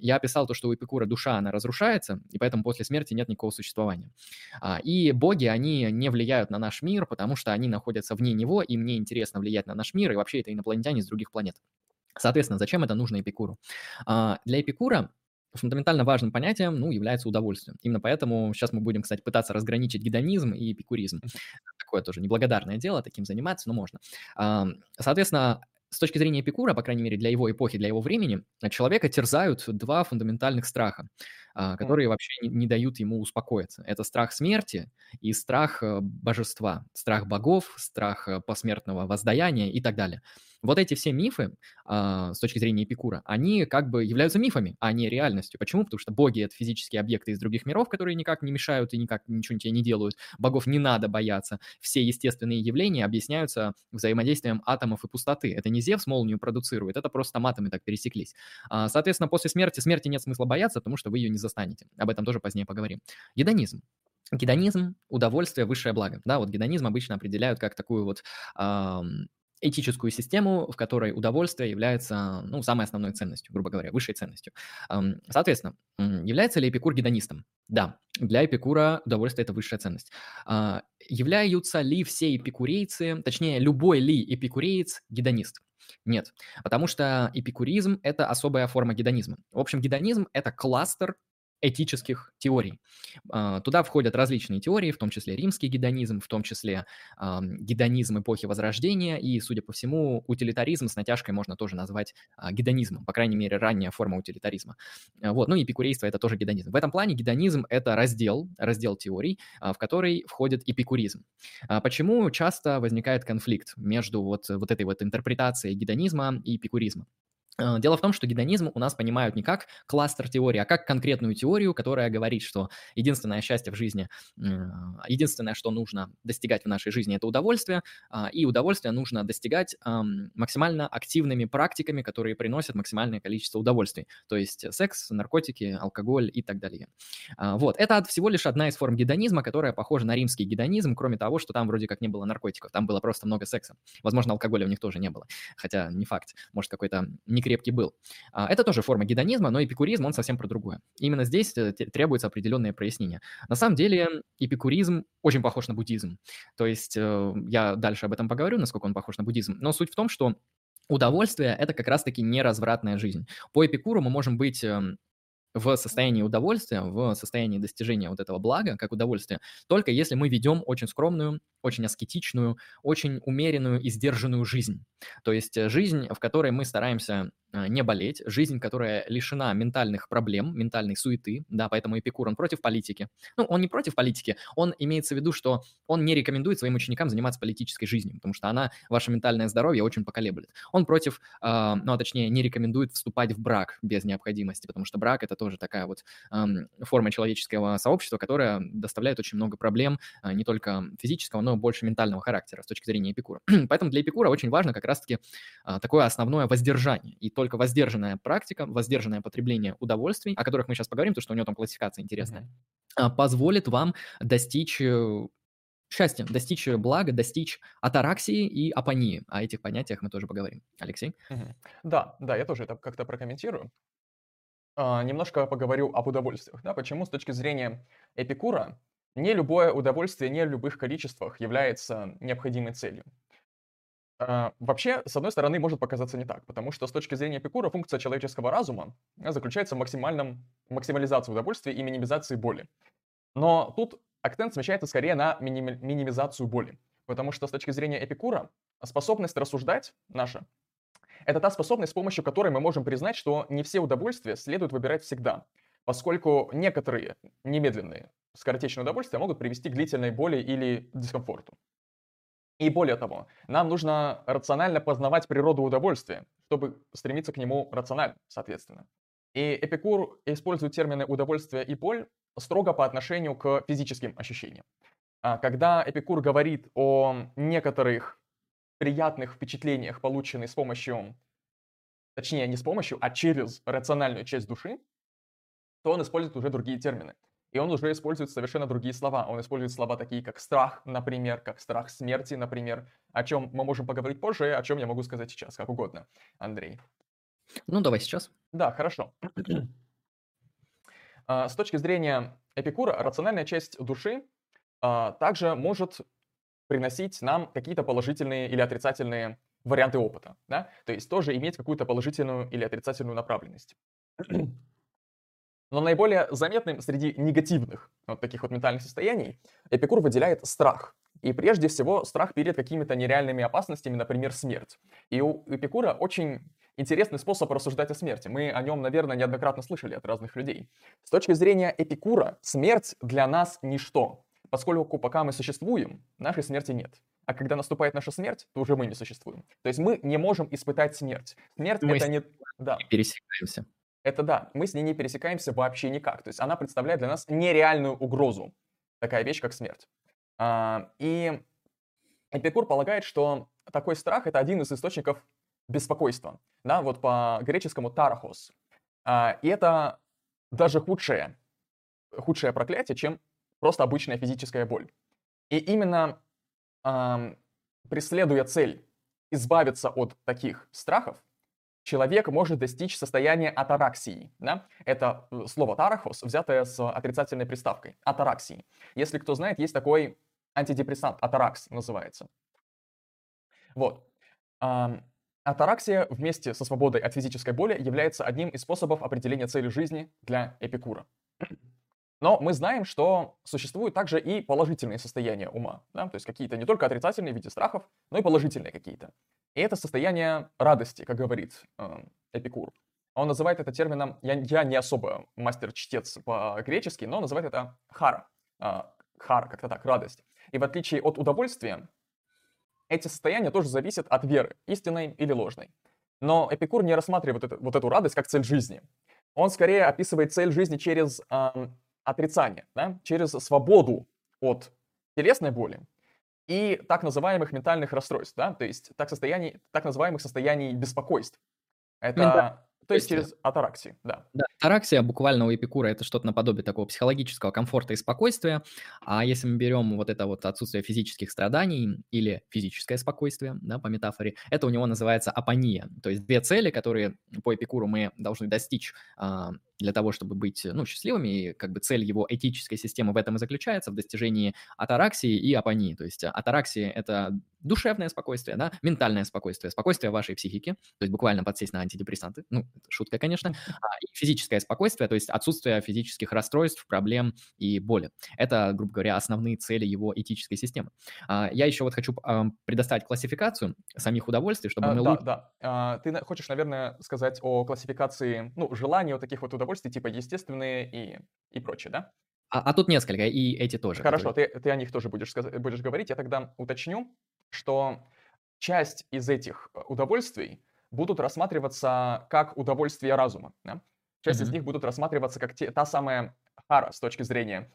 Я описал то, что у Эпикура душа, она разрушается, и поэтому после смерти нет никакого существования. И боги, они не влияют на наш мир, потому что они находятся вне него, и мне интересно влиять на наш мир, и вообще это инопланетяне с других планет. Соответственно, зачем это нужно Эпикуру? А, для Эпикура фундаментально важным понятием ну, является удовольствие. Именно поэтому сейчас мы будем, кстати, пытаться разграничить гедонизм и эпикуризм. Такое тоже неблагодарное дело, таким заниматься, но можно. А, соответственно, с точки зрения Эпикура, по крайней мере, для его эпохи, для его времени, человека терзают два фундаментальных страха, которые вообще не, не дают ему успокоиться. Это страх смерти и страх э, божества, страх богов, страх э, посмертного воздаяния и так далее. Вот эти все мифы, а, с точки зрения Эпикура, они как бы являются мифами, а не реальностью. Почему? Потому что боги — это физические объекты из других миров, которые никак не мешают и никак ничего тебе не делают. Богов не надо бояться. Все естественные явления объясняются взаимодействием атомов и пустоты. Это не Зевс молнию продуцирует, это просто там атомы так пересеклись. А, соответственно, после смерти смерти нет смысла бояться, потому что вы ее не застанете. Об этом тоже позднее поговорим. Гедонизм. Гедонизм – удовольствие, высшее благо. Да, вот гедонизм обычно определяют как такую вот этическую систему, в которой удовольствие является ну, самой основной ценностью, грубо говоря, высшей ценностью. Соответственно, является ли Эпикур гедонистом? Да, для Эпикура удовольствие – это высшая ценность. А, являются ли все эпикурейцы, точнее, любой ли эпикуреец гедонист? Нет, потому что эпикуризм – это особая форма гедонизма. В общем, гедонизм – это кластер этических теорий. А, туда входят различные теории, в том числе римский гедонизм, в том числе гедонизм эпохи Возрождения, и, судя по всему, утилитаризм с натяжкой можно тоже назвать а, гедонизмом, по крайней мере, ранняя форма утилитаризма. А, вот. Ну и эпикурейство – это тоже гедонизм. В этом плане гедонизм – это раздел, раздел теорий, в который входит эпикуризм. Почему часто возникает конфликт между вот, вот этой вот интерпретацией гедонизма и эпикуризма? Э, дело в том, что гедонизм у нас понимают не как кластер теории, а как конкретную теорию, которая говорит, что единственное счастье в жизни, единственное, что нужно достигать в нашей жизни, это удовольствие, а, и удовольствие нужно достигать максимально активными практиками, которые приносят максимальное количество удовольствий, то есть секс, наркотики, алкоголь и так далее. А, вот, это всего лишь одна из форм гедонизма, которая похожа на римский гедонизм, кроме того, что там вроде как не было наркотиков, там было просто много секса. Возможно, алкоголя у них тоже не было, хотя не факт, может какой-то крепкий был. А, это тоже форма гедонизма, но эпикуризм, он совсем про другое. Именно здесь э, требуется определенное прояснение. На самом деле эпикуризм очень похож на буддизм. То есть э, я дальше об этом поговорю, насколько он похож на буддизм. Но суть в том, что Удовольствие – это как раз-таки неразвратная жизнь. По Эпикуру мы можем быть эм, в состоянии удовольствия, в состоянии достижения вот этого блага, как удовольствия, только если мы ведем очень скромную, очень аскетичную, очень умеренную и сдержанную жизнь. То есть э, жизнь, в которой мы стараемся э, не болеть, жизнь, которая лишена ментальных проблем, ментальной суеты, да, поэтому Эпикур, он против политики. Ну, он не против политики, он имеется в виду, что он не рекомендует своим ученикам заниматься политической жизнью, потому что она ваше ментальное здоровье очень поколеблет. Он против, э, ну, а точнее, не рекомендует вступать в брак без необходимости, потому что брак – это тоже такая вот форма человеческого сообщества, которая доставляет очень много проблем, э, не только физического, но и больше ментального характера с точки зрения Эпикура. Поэтому для Эпикура очень важно как раз-таки э, такое основное воздержание. И только воздержанная практика, воздержанное потребление удовольствий, о которых мы сейчас поговорим, потому что у него там классификация интересная, mm-hmm. позволит вам достичь э, счастья, достичь блага, достичь атараксии и апонии. О этих понятиях мы тоже поговорим. Алексей? Да, да, я тоже это как-то прокомментирую. А, немножко поговорю об удовольствиях. Да, почему с точки зрения Эпикура не любое удовольствие, не в любых количествах является необходимой целью. А, вообще, с одной стороны, может показаться не так, потому что с точки зрения Эпикура функция человеческого разума заключается в максимальном максимализации удовольствия и минимизации боли. Но тут акцент смещается скорее на миними- минимизацию боли, потому что с точки зрения Эпикура способность рассуждать наша это та способность, с помощью которой мы можем признать, что не все удовольствия следует выбирать всегда, поскольку некоторые немедленные скоротечные удовольствия могут привести к длительной боли или дискомфорту. И более того, нам нужно рационально познавать природу удовольствия, чтобы стремиться к нему рационально, соответственно. И Эпикур использует термины удовольствие и боль строго по отношению к физическим ощущениям. А когда Эпикур говорит о некоторых приятных впечатлениях, полученных с помощью, точнее не с помощью, а через рациональную часть души, то он использует уже другие термины. И он уже использует совершенно другие слова. Он использует слова такие, как страх, например, как страх смерти, например, о чем мы можем поговорить позже, о чем я могу сказать сейчас, как угодно, Андрей. Ну, давай сейчас. Да, хорошо. А, с точки зрения Эпикура, рациональная часть души а, также может приносить нам какие-то положительные или отрицательные варианты опыта. Да? То есть тоже иметь какую-то положительную или отрицательную направленность. Но наиболее заметным среди негативных вот таких вот ментальных состояний Эпикур выделяет страх. И прежде всего страх перед какими-то нереальными опасностями, например, смерть. И у Эпикура очень интересный способ рассуждать о смерти. Мы о нем, наверное, неоднократно слышали от разных людей. С точки зрения Эпикура, смерть для нас ничто, поскольку пока мы существуем, нашей смерти нет. А когда наступает наша смерть, то уже мы не существуем. То есть мы не можем испытать смерть. Смерть Мы это не... Да. Не пересекаемся. Это да, мы с ней не пересекаемся вообще никак. То есть она представляет для нас нереальную угрозу. Такая вещь, как смерть. А, и Эпикур полагает, что такой страх — это один из источников беспокойства. Да, вот по греческому тарахос. А, и это даже худшее, худшее проклятие, чем просто обычная физическая боль. И именно ам, преследуя цель избавиться от таких страхов, человек может достичь состояния атараксии. Да? Это э, слово тарахос, взятое с отрицательной приставкой. Атараксии. Если кто знает, есть такой антидепрессант, атаракс называется. Вот. Атараксия вместе со свободой от физической боли является одним из способов определения цели жизни для Эпикура. Но мы знаем, что существуют также и положительные состояния ума. Да? То есть какие-то не только отрицательные в виде страхов, но и положительные какие-то. И это состояние радости, как говорит э, Эпикур. Он называет это термином, я, я не особо мастер-чтец по-гречески, но называет это хара. Э, хара, как-то так, радость. И в отличие от удовольствия, эти состояния тоже зависят от веры, истинной или ложной. Но Эпикур не рассматривает это, вот эту радость как цель жизни. Он скорее описывает цель жизни через э, отрицание, да? через свободу от телесной боли и так называемых ментальных расстройств, да? то есть так, состояний, так называемых состояний беспокойств. Это, Мента- то есть через атараксии, да. Да, атараксия буквально у Эпикура это что-то наподобие такого психологического комфорта и спокойствия. А если мы берем вот это вот отсутствие физических страданий или физическое спокойствие, да, по метафоре, это у него называется апония. То есть две цели, которые по Эпикуру мы должны достичь а, для того, чтобы быть ну, счастливыми, и как бы цель его этической системы в этом и заключается, в достижении атараксии и апонии. То есть атараксия – это душевное спокойствие, да, ментальное спокойствие, спокойствие вашей психики, то есть буквально подсесть на антидепрессанты, ну, шутка, конечно, а, и физическое спокойствие, то есть отсутствие физических расстройств, проблем и боли. Это, грубо говоря, основные цели его этической системы. А, Я еще вот хочу предоставить классификацию самих удовольствий, чтобы А, мы да, лучше... да. А, ты хочешь, наверное, сказать о классификации, ну, желаний вот таких вот удовольствий, типа естественные и, и прочее, да? А, а тут несколько, и эти тоже. Хорошо, которые- ты, ты о них тоже будешь, будешь говорить. Я тогда уточню, что часть из этих э, удовольствий будут рассматриваться как удовольствие разума. да? Часть из Мгм. них будут рассматриваться как те- та самая хара с точки зрения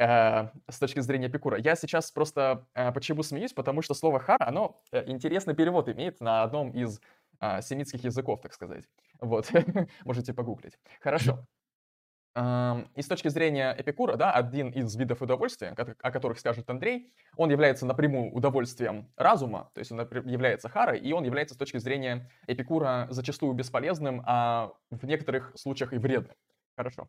э, с точки зрения Эпикура. Я сейчас просто э, почему смеюсь, потому что слово хара, оно э, интересный перевод имеет на одном из а, семитских языков, так сказать. Вот, можете погуглить. Хорошо. И с точки зрения Эпикура, да, один из видов удовольствия, о которых скажет Андрей, он является напрямую удовольствием разума, то есть он является харой, и он является с точки зрения Эпикура зачастую бесполезным, а в некоторых случаях и вредным. Хорошо.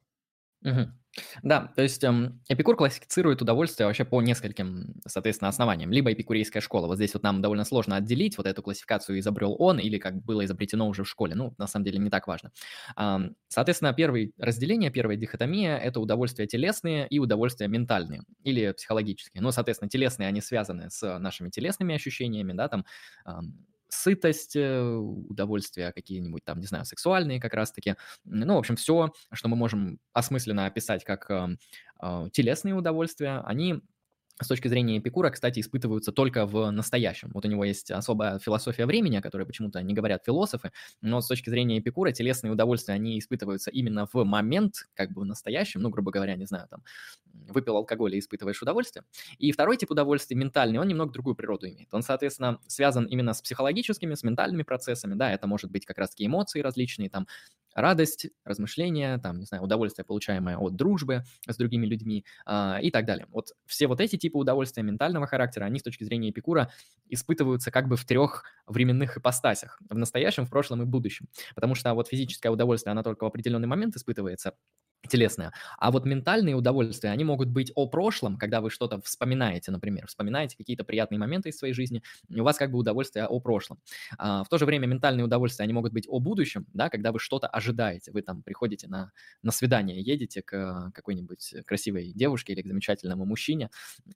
Мгм. Да, то есть эм, Эпикур классифицирует удовольствие вообще по нескольким, соответственно, основаниям. Либо эпикурейская школа, вот здесь вот нам довольно сложно отделить, вот эту классификацию изобрел он или как было изобретено уже в школе. Ну, на самом деле не так важно. Ам, Соответственно, первое разделение, первая дихотомия – это удовольствия телесные и удовольствия ментальные или психологические. Ну, соответственно, телесные, они связаны с нашими телесными ощущениями, да, там ам, сытость, э, удовольствия какие-нибудь там, не знаю, сексуальные как раз-таки. Ну, в общем, все, что мы можем осмысленно описать как э, э, телесные удовольствия, они с точки зрения Эпикура, кстати, испытываются только в настоящем. Вот у него есть особая философия времени, о которой почему-то не говорят философы, но с точки зрения Эпикура телесные удовольствия, они испытываются именно в момент, как бы в настоящем, ну, грубо говоря, не знаю, там, выпил алкоголь и испытываешь удовольствие. И второй тип удовольствия, ментальный, он немного другую природу имеет. Он, соответственно, связан именно с психологическими, с ментальными процессами, да, это может быть как раз-таки эмоции различные, там, радость, размышления, там, не знаю, удовольствие, получаемое от дружбы с другими людьми э, и так далее. Вот все вот эти типы удовольствия ментального характера, они с точки зрения Эпикура испытываются как бы в трех временных ипостасях, в настоящем, в прошлом и в будущем. Потому что вот физическое удовольствие, оно только в определенный момент испытывается, телесное. А вот ментальные удовольствия, они могут быть о прошлом, когда вы что-то вспоминаете, например, вспоминаете какие-то приятные моменты из своей жизни, у вас как бы удовольствие о прошлом. А, в то же время ментальные удовольствия, они могут быть о будущем, да, когда вы что-то ожидаете, вы там приходите на, на свидание, едете к какой-нибудь красивой девушке или к замечательному мужчине,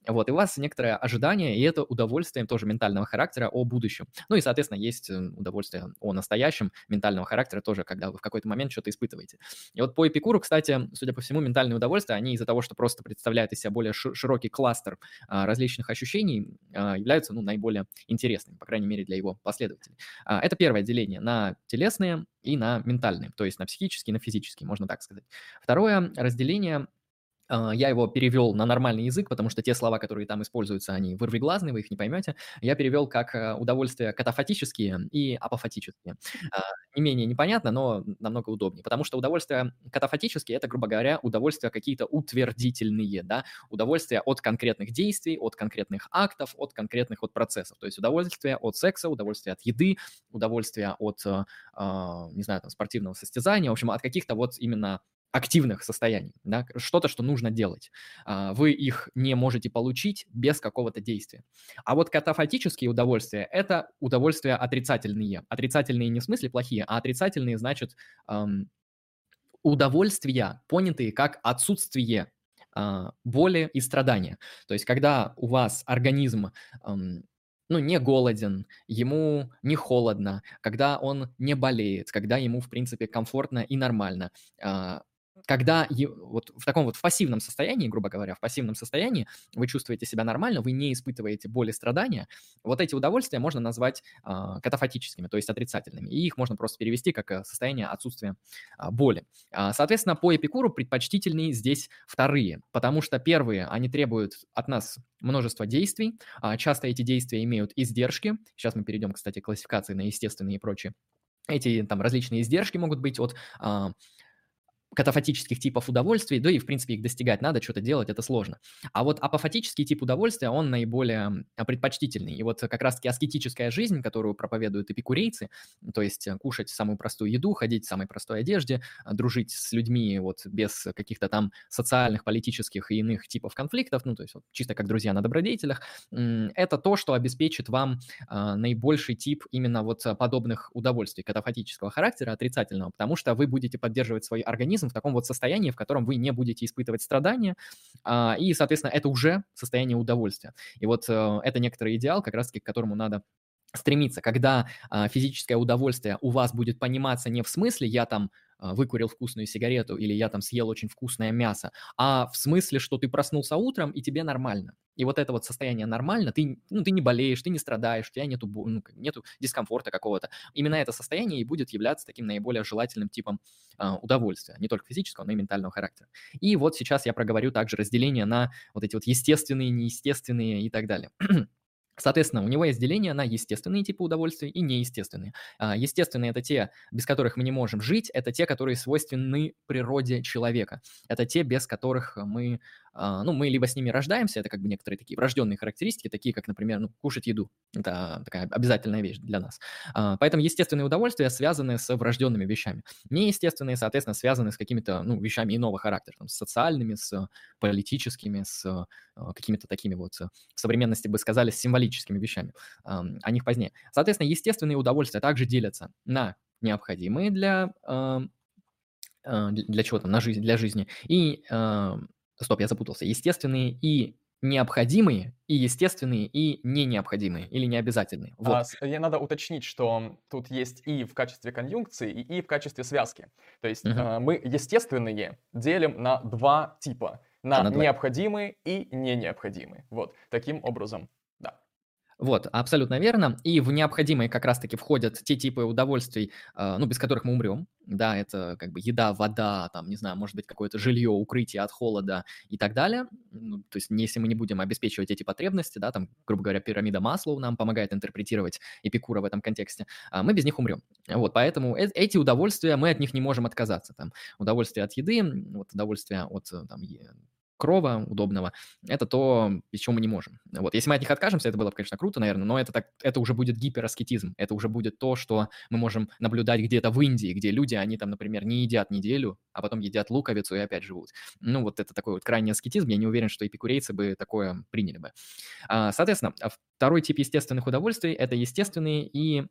вот, и у вас некоторое ожидание, и это удовольствие тоже ментального характера о будущем. Ну и, соответственно, есть э, удовольствие о настоящем ментального характера тоже, когда вы в какой-то момент что-то испытываете. И вот по Эпикуру, кстати, судя по всему, ментальные удовольствия, они из-за того, что просто представляют из себя более широкий кластер а, различных ощущений, а, являются ну, наиболее интересными, по крайней мере, для его последователей. А, это первое деление на телесные и на ментальные, то есть на психические и на физические, можно так сказать. Второе разделение я его перевел на нормальный язык, потому что те слова, которые там используются, они вырвиглазные, вы их не поймете. Я перевел как э, удовольствия катафатические и апофатические. А, не менее непонятно, но намного удобнее, потому что удовольствия катафатические – это, грубо говоря, удовольствия какие-то утвердительные, да, удовольствия от конкретных действий, от конкретных актов, от конкретных от процессов. То есть удовольствие от секса, удовольствие от еды, удовольствие от, э, а, не знаю, там, спортивного состязания, в общем, от каких-то вот именно активных состояний, да, что-то, что нужно делать. А, вы их не можете получить без какого-то действия. А вот катафатические удовольствия – это удовольствия отрицательные. Отрицательные не в смысле плохие, а отрицательные значит удовольствия, понятые как отсутствие э, боли и страдания. То есть когда у вас организм ну, не голоден, ему не холодно, когда он не болеет, когда ему, в принципе, комфортно и нормально, а, когда вот в таком вот пассивном состоянии, грубо говоря, в пассивном состоянии вы чувствуете себя нормально, вы не испытываете боли, страдания, вот эти удовольствия можно назвать э, катафатическими, то есть отрицательными, и их можно просто перевести как э, состояние отсутствия э, боли. Э, соответственно, по Эпикуру предпочтительнее здесь вторые, потому что первые, они требуют от нас множество действий, часто эти действия имеют издержки, сейчас мы перейдем, кстати, к классификации на естественные и прочие, эти там различные издержки могут быть от катафатических типов удовольствий, да и, в принципе, их достигать надо, что-то делать, это сложно. А вот апофатический тип удовольствия, он наиболее предпочтительный. И вот как раз-таки аскетическая жизнь, которую проповедуют эпикурейцы, то есть э, кушать самую простую еду, ходить в самой простой одежде, а, дружить с людьми вот без каких-то там социальных, политических и иных типов конфликтов, ну, то есть вот чисто как друзья на добродетелях, это то, что обеспечит вам а, наибольший тип именно вот подобных удовольствий катафатического характера, отрицательного, потому что вы будете поддерживать свой организм организм в таком вот состоянии, в котором вы не будете испытывать страдания, а, и, соответственно, это уже состояние удовольствия. И вот э, это некоторый идеал, как раз-таки к которому надо стремиться, когда а, физическое удовольствие у вас будет пониматься не в смысле «я там а, выкурил вкусную сигарету или я там съел очень вкусное мясо, а в смысле, что ты проснулся утром и тебе нормально. И вот это вот состояние нормально, ты, ну, ты не болеешь, ты не страдаешь, у тебя нету, ну, нету дискомфорта какого-то. Именно это состояние и будет являться таким наиболее желательным типом э, удовольствия, не только физического, но и ментального характера. И вот сейчас я проговорю также разделение на вот эти вот естественные, неестественные и так далее. Соответственно, у него есть деление на естественные типы удовольствий и неестественные. А, естественные – это те, без которых мы не можем жить, это те, которые свойственны природе человека. Это те, без которых мы ну, мы либо с ними рождаемся, это как бы некоторые такие врожденные характеристики, такие как, например, ну, кушать еду. Это такая обязательная вещь для нас. А, поэтому естественные удовольствия связаны с врожденными вещами. Неестественные, соответственно, связаны с какими-то, ну, вещами иного характера, там, с социальными, с политическими, с а, какими-то такими вот, в современности бы сказали, символическими вещами. О них позднее. Соответственно, естественные удовольствия также делятся на необходимые для для чего-то, на жизнь, для жизни, и Стоп, я запутался. Естественные и необходимые, и естественные, и не необходимые, или необязательные. Вот. А, я надо уточнить, что тут есть и в качестве конъюнкции, и и в качестве связки. То есть uh-huh. э, мы естественные делим на два типа. на на двоих. необходимые и не необходимые. Вот, таким образом. Вот, абсолютно верно. И в необходимые как раз-таки входят те типы удовольствий, а, ну, без которых мы умрем. Да, это как бы еда, вода, там, не знаю, может быть, какое-то жилье, укрытие от холода и так далее. Ну, то есть, если мы не будем обеспечивать эти потребности, да, там, грубо говоря, пирамида Маслоу нам помогает интерпретировать Эпикура в этом контексте, а, мы без них умрем. Вот, поэтому э- эти удовольствия, мы от них не можем отказаться. Там, удовольствие от еды, вот, удовольствие от там, крова удобного, это то, без чего мы не можем. Вот, если мы от них откажемся, это было бы, конечно, круто, наверное, но это, так, это уже будет гипераскетизм, это уже будет то, что мы можем наблюдать где-то в Индии, где люди, они там, например, не едят неделю, а потом едят луковицу и опять живут. Ну, вот это такой вот крайний аскетизм, я не уверен, что эпикурейцы бы такое приняли бы. А, соответственно, второй тип естественных удовольствий – это естественные и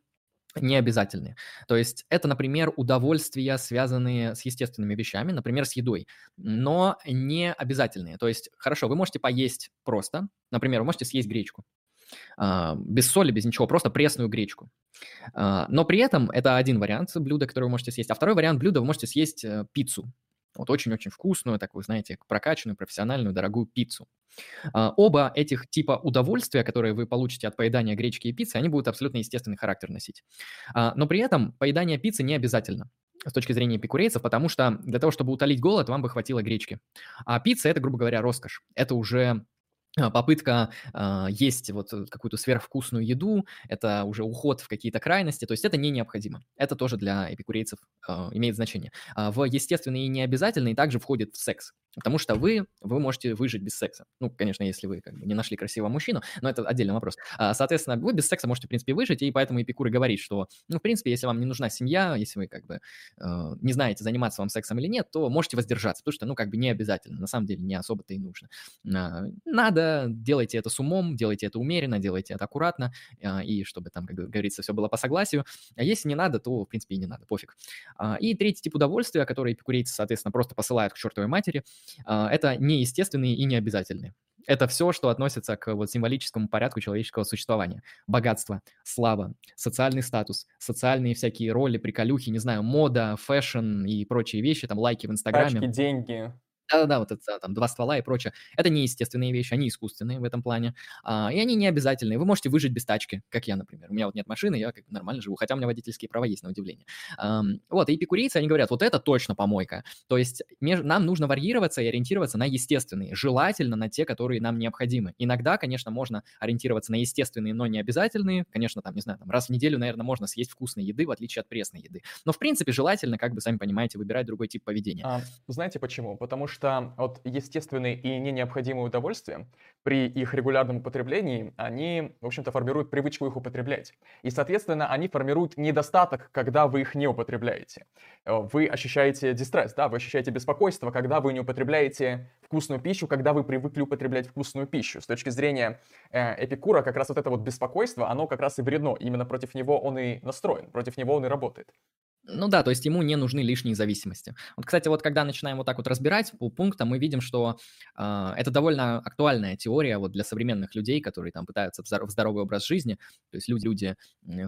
не обязательные. То есть это, например, удовольствия, связанные с естественными вещами, например, с едой, но не обязательные. То есть, хорошо, вы можете поесть просто, например, вы можете съесть гречку, а, без соли, без ничего, просто пресную гречку. А, но при этом это один вариант блюда, который вы можете съесть. А второй вариант блюда вы можете съесть э, пиццу. Вот очень-очень вкусную, такую, знаете, прокачанную, профессиональную, дорогую пиццу. А, оба этих типа удовольствия, которые вы получите от поедания гречки и пиццы, они будут абсолютно естественный характер носить. А, но при этом поедание пиццы не обязательно с точки зрения эпикурейцев, потому что для того, чтобы утолить голод, вам бы хватило гречки. А пицца – это, грубо говоря, роскошь. Это уже попытка э, есть вот э, какую-то сверхвкусную еду, это уже уход в какие-то крайности, то есть это не необходимо. Это тоже для эпикурейцев э, имеет значение. А в естественные и необязательные также входит в секс. Потому что вы, вы можете выжить без секса. Ну, конечно, если вы как бы не нашли красивого мужчину, но это отдельный вопрос. А, соответственно, вы без секса можете, в принципе, выжить, и поэтому Эпикур и говорит, что, ну, в принципе, если вам не нужна семья, если вы как бы э, не знаете, заниматься вам сексом или нет, то можете воздержаться, потому что, ну, как бы не обязательно, на самом деле не особо-то и нужно. А, надо, делайте это с умом, делайте это умеренно, делайте это аккуратно, а, и чтобы там, как говорится, все было по согласию. А если не надо, то, в принципе, и не надо, пофиг. И третий тип удовольствия, который эпикурейцы, соответственно, просто посылают к чертовой матери – это неестественные и необязательные. Это все, что относится к вот символическому порядку человеческого существования. Богатство, слава, социальный статус, социальные всякие роли, приколюхи, не знаю, мода, fashion и прочие вещи, там лайки в Инстаграме. Тачки, деньги. Да-да-да, вот это там два ствола и прочее. Это не естественные вещи, они искусственные в этом плане. А, и они не обязательные. Вы можете выжить без тачки, как я, например. У меня вот нет машины, я как нормально живу, хотя у меня водительские права есть, на удивление. А, вот, и эпикурейцы, они говорят, вот это точно помойка. То есть меж, нам нужно варьироваться и ориентироваться на естественные, желательно на те, которые нам необходимы. Иногда, конечно, можно ориентироваться на естественные, но не обязательные. Конечно, там, не знаю, там раз в неделю, наверное, можно съесть вкусной еды, в отличие от пресной еды. Но, в принципе, желательно, как бы, сами понимаете, выбирать другой тип поведения. А, знаете почему? Потому что что вот естественные и не необходимые удовольствия, при их регулярном употреблении, они, в общем-то, формируют привычку их употреблять. И, соответственно, они формируют недостаток, когда вы их не употребляете. Э, вы ощущаете дистресс, да, вы ощущаете беспокойство, когда вы не употребляете вкусную пищу, когда вы привыкли употреблять вкусную пищу. С точки зрения э, Эпикура, как раз вот это вот беспокойство, оно как раз и вредно. Именно против него он и настроен, против него он и работает. Ну да, то есть ему не нужны лишние зависимости. Вот, кстати, вот когда начинаем вот так вот разбирать по пунктам, мы видим, что э, это довольно актуальная теория вот для современных людей, которые там пытаются в, здоров- в здоровый образ жизни. То есть люди, люди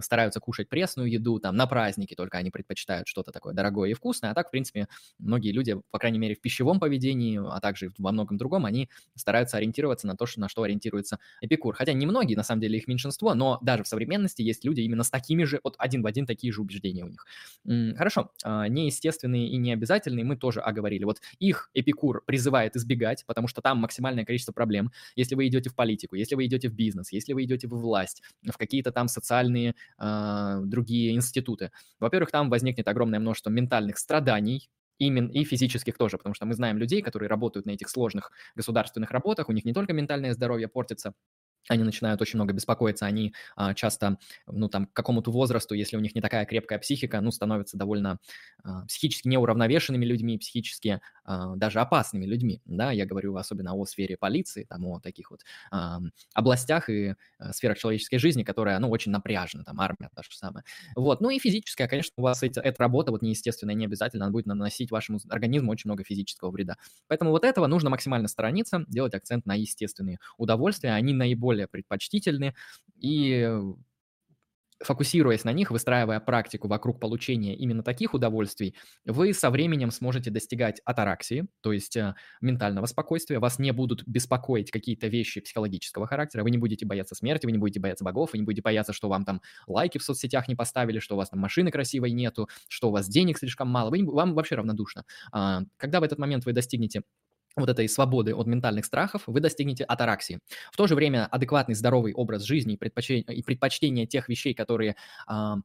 стараются кушать пресную еду, там на праздники только они предпочитают что-то такое дорогое и вкусное, а так, в принципе, многие люди, по крайней мере, в пищевом поведении, а также во многом другом, они стараются ориентироваться на то, что, на что ориентируется Эпикур. Хотя не многие, на самом деле, их меньшинство, но даже в современности есть люди именно с такими же, вот один в один такие же убеждения у них. Хорошо, а, неестественные и необязательные мы тоже оговорили. Вот их Эпикур призывает избегать, потому что там максимальное количество проблем. Если вы идете в политику, если вы идете в бизнес, если вы идете в власть, в какие-то там социальные э, другие институты, во-первых, там возникнет огромное множество ментальных страданий, именно и физических тоже, потому что мы знаем людей, которые работают на этих сложных государственных работах, у них не только ментальное здоровье портится, они начинают очень много беспокоиться, они а, часто, ну, там, к какому-то возрасту, если у них не такая крепкая психика, ну, становятся довольно а, психически неуравновешенными людьми, психически а, даже опасными людьми, да, я говорю особенно о сфере полиции, там, о таких вот а, областях и а, сферах человеческой жизни, которая, ну, очень напряжена, там, армия та же самая. Вот, ну, и физическая, конечно, у вас эти, эта работа вот неестественная, не обязательно, она будет наносить вашему организму очень много физического вреда. Поэтому вот этого нужно максимально сторониться, делать акцент на естественные удовольствия, они наиболее более предпочтительны. И фокусируясь на них, выстраивая практику вокруг получения именно таких удовольствий, вы со временем сможете достигать атараксии, то есть э, ментального спокойствия. Вас не будут беспокоить какие-то вещи психологического характера. Вы не будете бояться смерти, вы не будете бояться богов, вы не будете бояться, что вам там лайки в соцсетях не поставили, что у вас там машины красивой нету, что у вас денег слишком мало. Вы не, вам вообще равнодушно. А, когда в этот момент вы достигнете вот этой свободы от ментальных страхов, вы достигнете атараксии. В то же время адекватный здоровый образ жизни и предпочтение, и предпочтение тех вещей, которые а,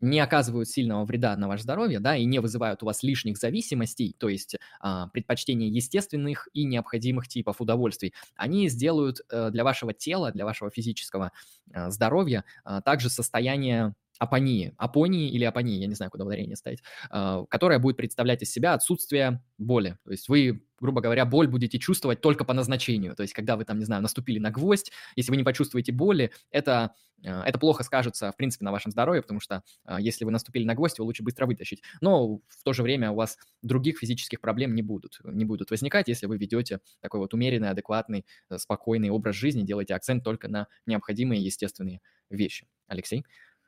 не оказывают сильного вреда на ваше здоровье, да, и не вызывают у вас лишних зависимостей, то есть а, предпочтение естественных и необходимых типов удовольствий, они сделают а, для вашего тела, для вашего физического а, здоровья а, также состояние апонии, апонии или апонии, я не знаю, куда ударение ставить, а, которая будет представлять из себя отсутствие боли. То есть вы, грубо говоря, боль будете чувствовать только по назначению. То есть когда вы там, не знаю, наступили на гвоздь, если вы не почувствуете боли, это, а, это плохо скажется, в принципе, на вашем здоровье, потому что а, если вы наступили на гвоздь, его лучше быстро вытащить. Но в то же время у вас других физических проблем не будут, не будут возникать, если вы ведете такой вот умеренный, адекватный, э, спокойный образ жизни, делаете акцент только на необходимые естественные вещи. Алексей?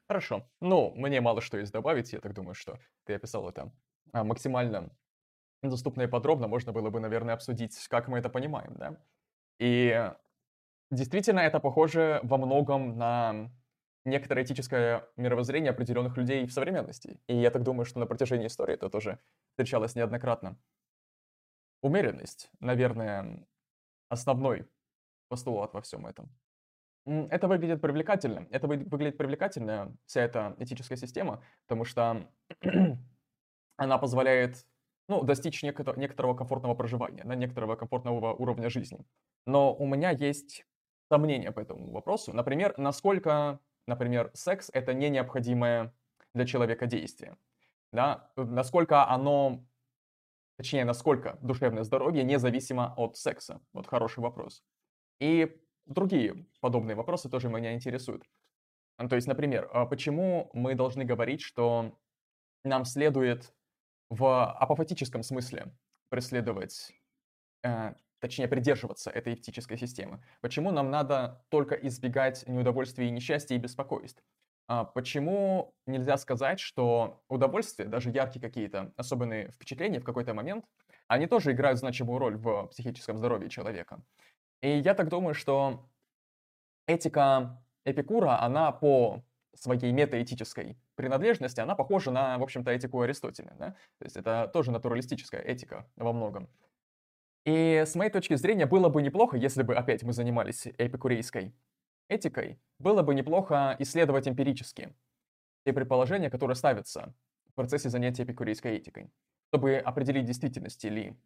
Хорошо. Ну, мне мало что есть добавить. Я так думаю, что ты описал это а, максимально доступно и подробно. Можно было бы, наверное, обсудить, как мы это понимаем, да? И действительно, это похоже во многом на некоторое этическое мировоззрение определенных людей в современности. И я так думаю, что на протяжении истории это тоже встречалось неоднократно. Умеренность, наверное, основной постулат во всем этом. Это выглядит привлекательно. Это выглядит привлекательно, вся эта этическая система, потому что она позволяет ну, достичь некотор- некоторого комфортного проживания, на некоторого комфортного уровня жизни. Но у меня есть сомнения по этому вопросу. Например, насколько, например, секс — это не необходимое для человека действие. Да? Насколько оно, точнее, насколько душевное здоровье независимо от секса. Вот хороший вопрос. И другие подобные вопросы тоже меня интересуют. То есть, например, а почему мы должны говорить, что нам следует в апофатическом смысле преследовать, э, точнее придерживаться этой этической системы? Почему нам надо только избегать неудовольствий, несчастья и беспокойств? А почему нельзя сказать, что удовольствия, даже яркие какие-то особенные впечатления в какой-то момент, они тоже играют значимую роль в психическом здоровье человека? И я так думаю, что этика Эпикура, она по своей метаэтической принадлежности, она похожа на, в общем-то, этику Аристотеля. Да? То есть это тоже натуралистическая этика во многом. И с моей точки зрения было бы неплохо, если бы опять мы занимались эпикурейской этикой, было бы неплохо исследовать эмпирически те предположения, которые ставятся в процессе занятия эпикурейской этикой, чтобы определить действительности ли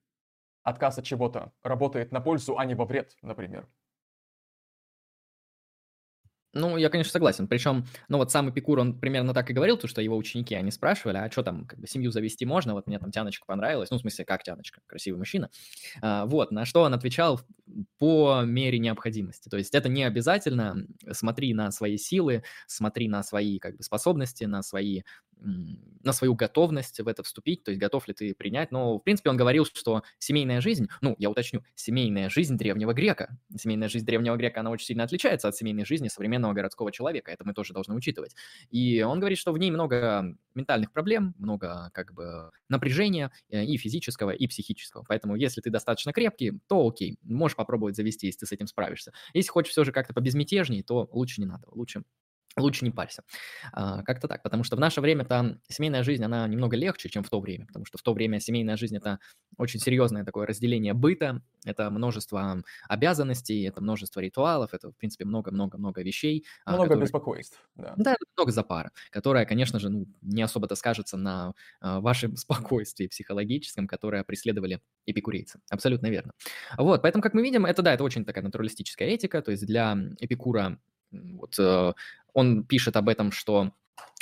отказ от чего-то работает на пользу, а не во вред, например. Ну, я, конечно, согласен. Причем, ну вот сам Эпикур, он примерно так и говорил, то, что его ученики, они спрашивали, а что там, как бы семью завести можно? Вот мне там Тяночка понравилась. Ну, в смысле, как Тяночка? Красивый мужчина. А, вот, на что он отвечал по мере необходимости. То есть это не обязательно. Смотри на свои силы, смотри на свои как бы способности, на свои на свою готовность в это вступить, то есть готов ли ты принять. Но, в принципе, он говорил, что семейная жизнь, ну, я уточню, семейная жизнь древнего грека, семейная жизнь древнего грека, она очень сильно отличается от семейной жизни современного городского человека, это мы тоже должны учитывать. И он говорит, что в ней много ментальных проблем, много как бы напряжения э, и физического, и психического. Поэтому, если ты достаточно крепкий, то окей, можешь попробовать завести, если ты с этим справишься. Если хочешь все же как-то побезмятежнее, то лучше не надо, лучше Лучше не парься. А, как-то так, потому что в наше время там семейная жизнь, она немного легче, чем в то время, потому что в то время семейная жизнь – это очень серьезное такое разделение быта, это множество обязанностей, это множество ритуалов, это, в принципе, много-много-много вещей. А, много которые... беспокойств, да. Да, много запара, которая, конечно же, ну, не особо-то скажется на а, вашем спокойствии психологическом, которое преследовали эпикурейцы. Абсолютно верно. Вот, поэтому, как мы видим, это, да, это очень такая натуралистическая этика, то есть для эпикура вот э, он пишет об этом, что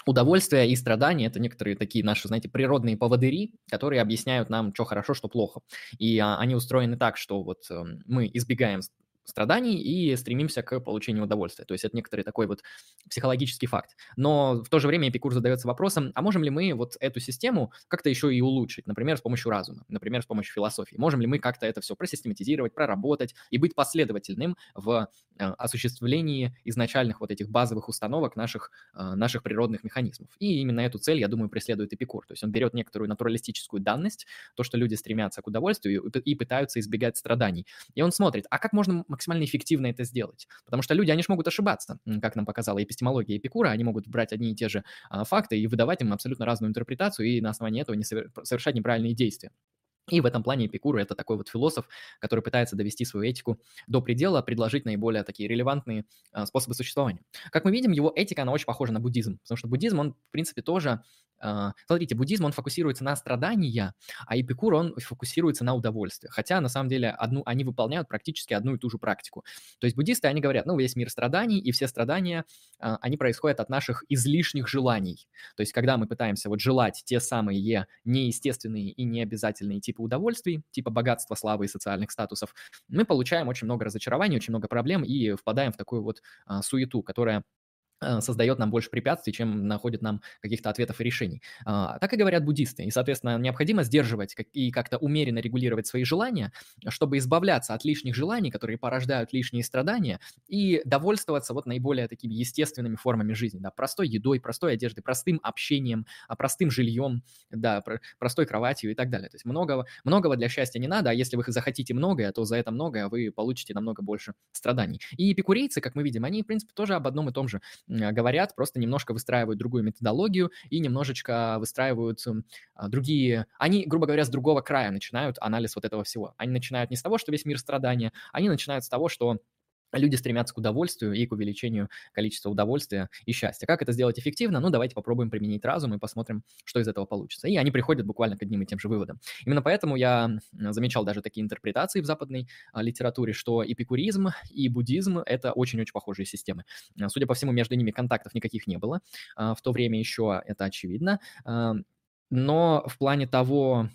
удовольствие и страдания – это некоторые такие наши, знаете, природные поводыри, которые объясняют нам, что хорошо, что плохо. И а, они устроены так, что вот э, мы избегаем страданий и стремимся к получению удовольствия. То есть это некоторый такой вот психологический факт. Но в то же время Эпикур задается вопросом, а можем ли мы вот эту систему как-то еще и улучшить, например, с помощью разума, например, с помощью философии? Можем ли мы как-то это все просистематизировать, проработать и быть последовательным в э, осуществлении изначальных вот этих базовых установок наших, э, наших природных механизмов. И именно эту цель, я думаю, преследует Эпикур. То есть он берет некоторую натуралистическую данность, то, что люди стремятся к удовольствию и пытаются избегать страданий. И он смотрит, а как можно максимально эффективно это сделать? Потому что люди, они же могут ошибаться, как нам показала эпистемология Эпикура, они могут брать одни и те же а, факты и выдавать им абсолютно разную интерпретацию и на основании этого не совершать неправильные действия. И в этом плане Эпикур – это такой вот философ, который пытается довести свою этику до предела, предложить наиболее такие релевантные а, способы существования. Как мы видим, его этика, она очень похожа на буддизм, потому что буддизм, он, в принципе, тоже смотрите, буддизм, он фокусируется на страдания, а Эпикур, он фокусируется на удовольствие. Хотя, на самом деле, одну, они выполняют практически одну и ту же практику. То есть буддисты, они говорят, ну, весь мир страданий, и все страдания, а, они происходят от наших излишних желаний. То есть когда мы пытаемся вот желать те самые неестественные и необязательные типы удовольствий, типа богатства, славы и социальных статусов, мы получаем очень много разочарований, очень много проблем и впадаем в такую вот а, суету, которая создает нам больше препятствий, чем находит нам каких-то ответов и решений. А, так и говорят буддисты. И, соответственно, необходимо сдерживать и как-то умеренно регулировать свои желания, чтобы избавляться от лишних желаний, которые порождают лишние страдания, и довольствоваться вот наиболее такими естественными формами жизни. Да, простой едой, простой одеждой, простым общением, а, простым жильем, да, простой кроватью и так далее. То есть многого, многого для счастья не надо, а если вы захотите многое, то за это многое вы получите намного больше страданий. И эпикурейцы, как мы видим, они, в принципе, тоже об одном и том же говорят, просто немножко выстраивают другую методологию и немножечко выстраивают а, другие... Они, грубо говоря, с другого края начинают анализ вот этого всего. Они начинают не с того, что весь мир страдания, они начинают с того, что люди стремятся к удовольствию и к увеличению количества удовольствия и счастья. Как это сделать эффективно? Ну, давайте попробуем применить разум и посмотрим, что из этого получится. И они приходят буквально к одним и тем же выводам. Именно поэтому я замечал даже такие интерпретации в западной а, литературе, что эпикуризм и буддизм — это очень-очень похожие системы. А, судя по всему, между ними контактов никаких не было. А, в то время еще это очевидно. А, но в плане того,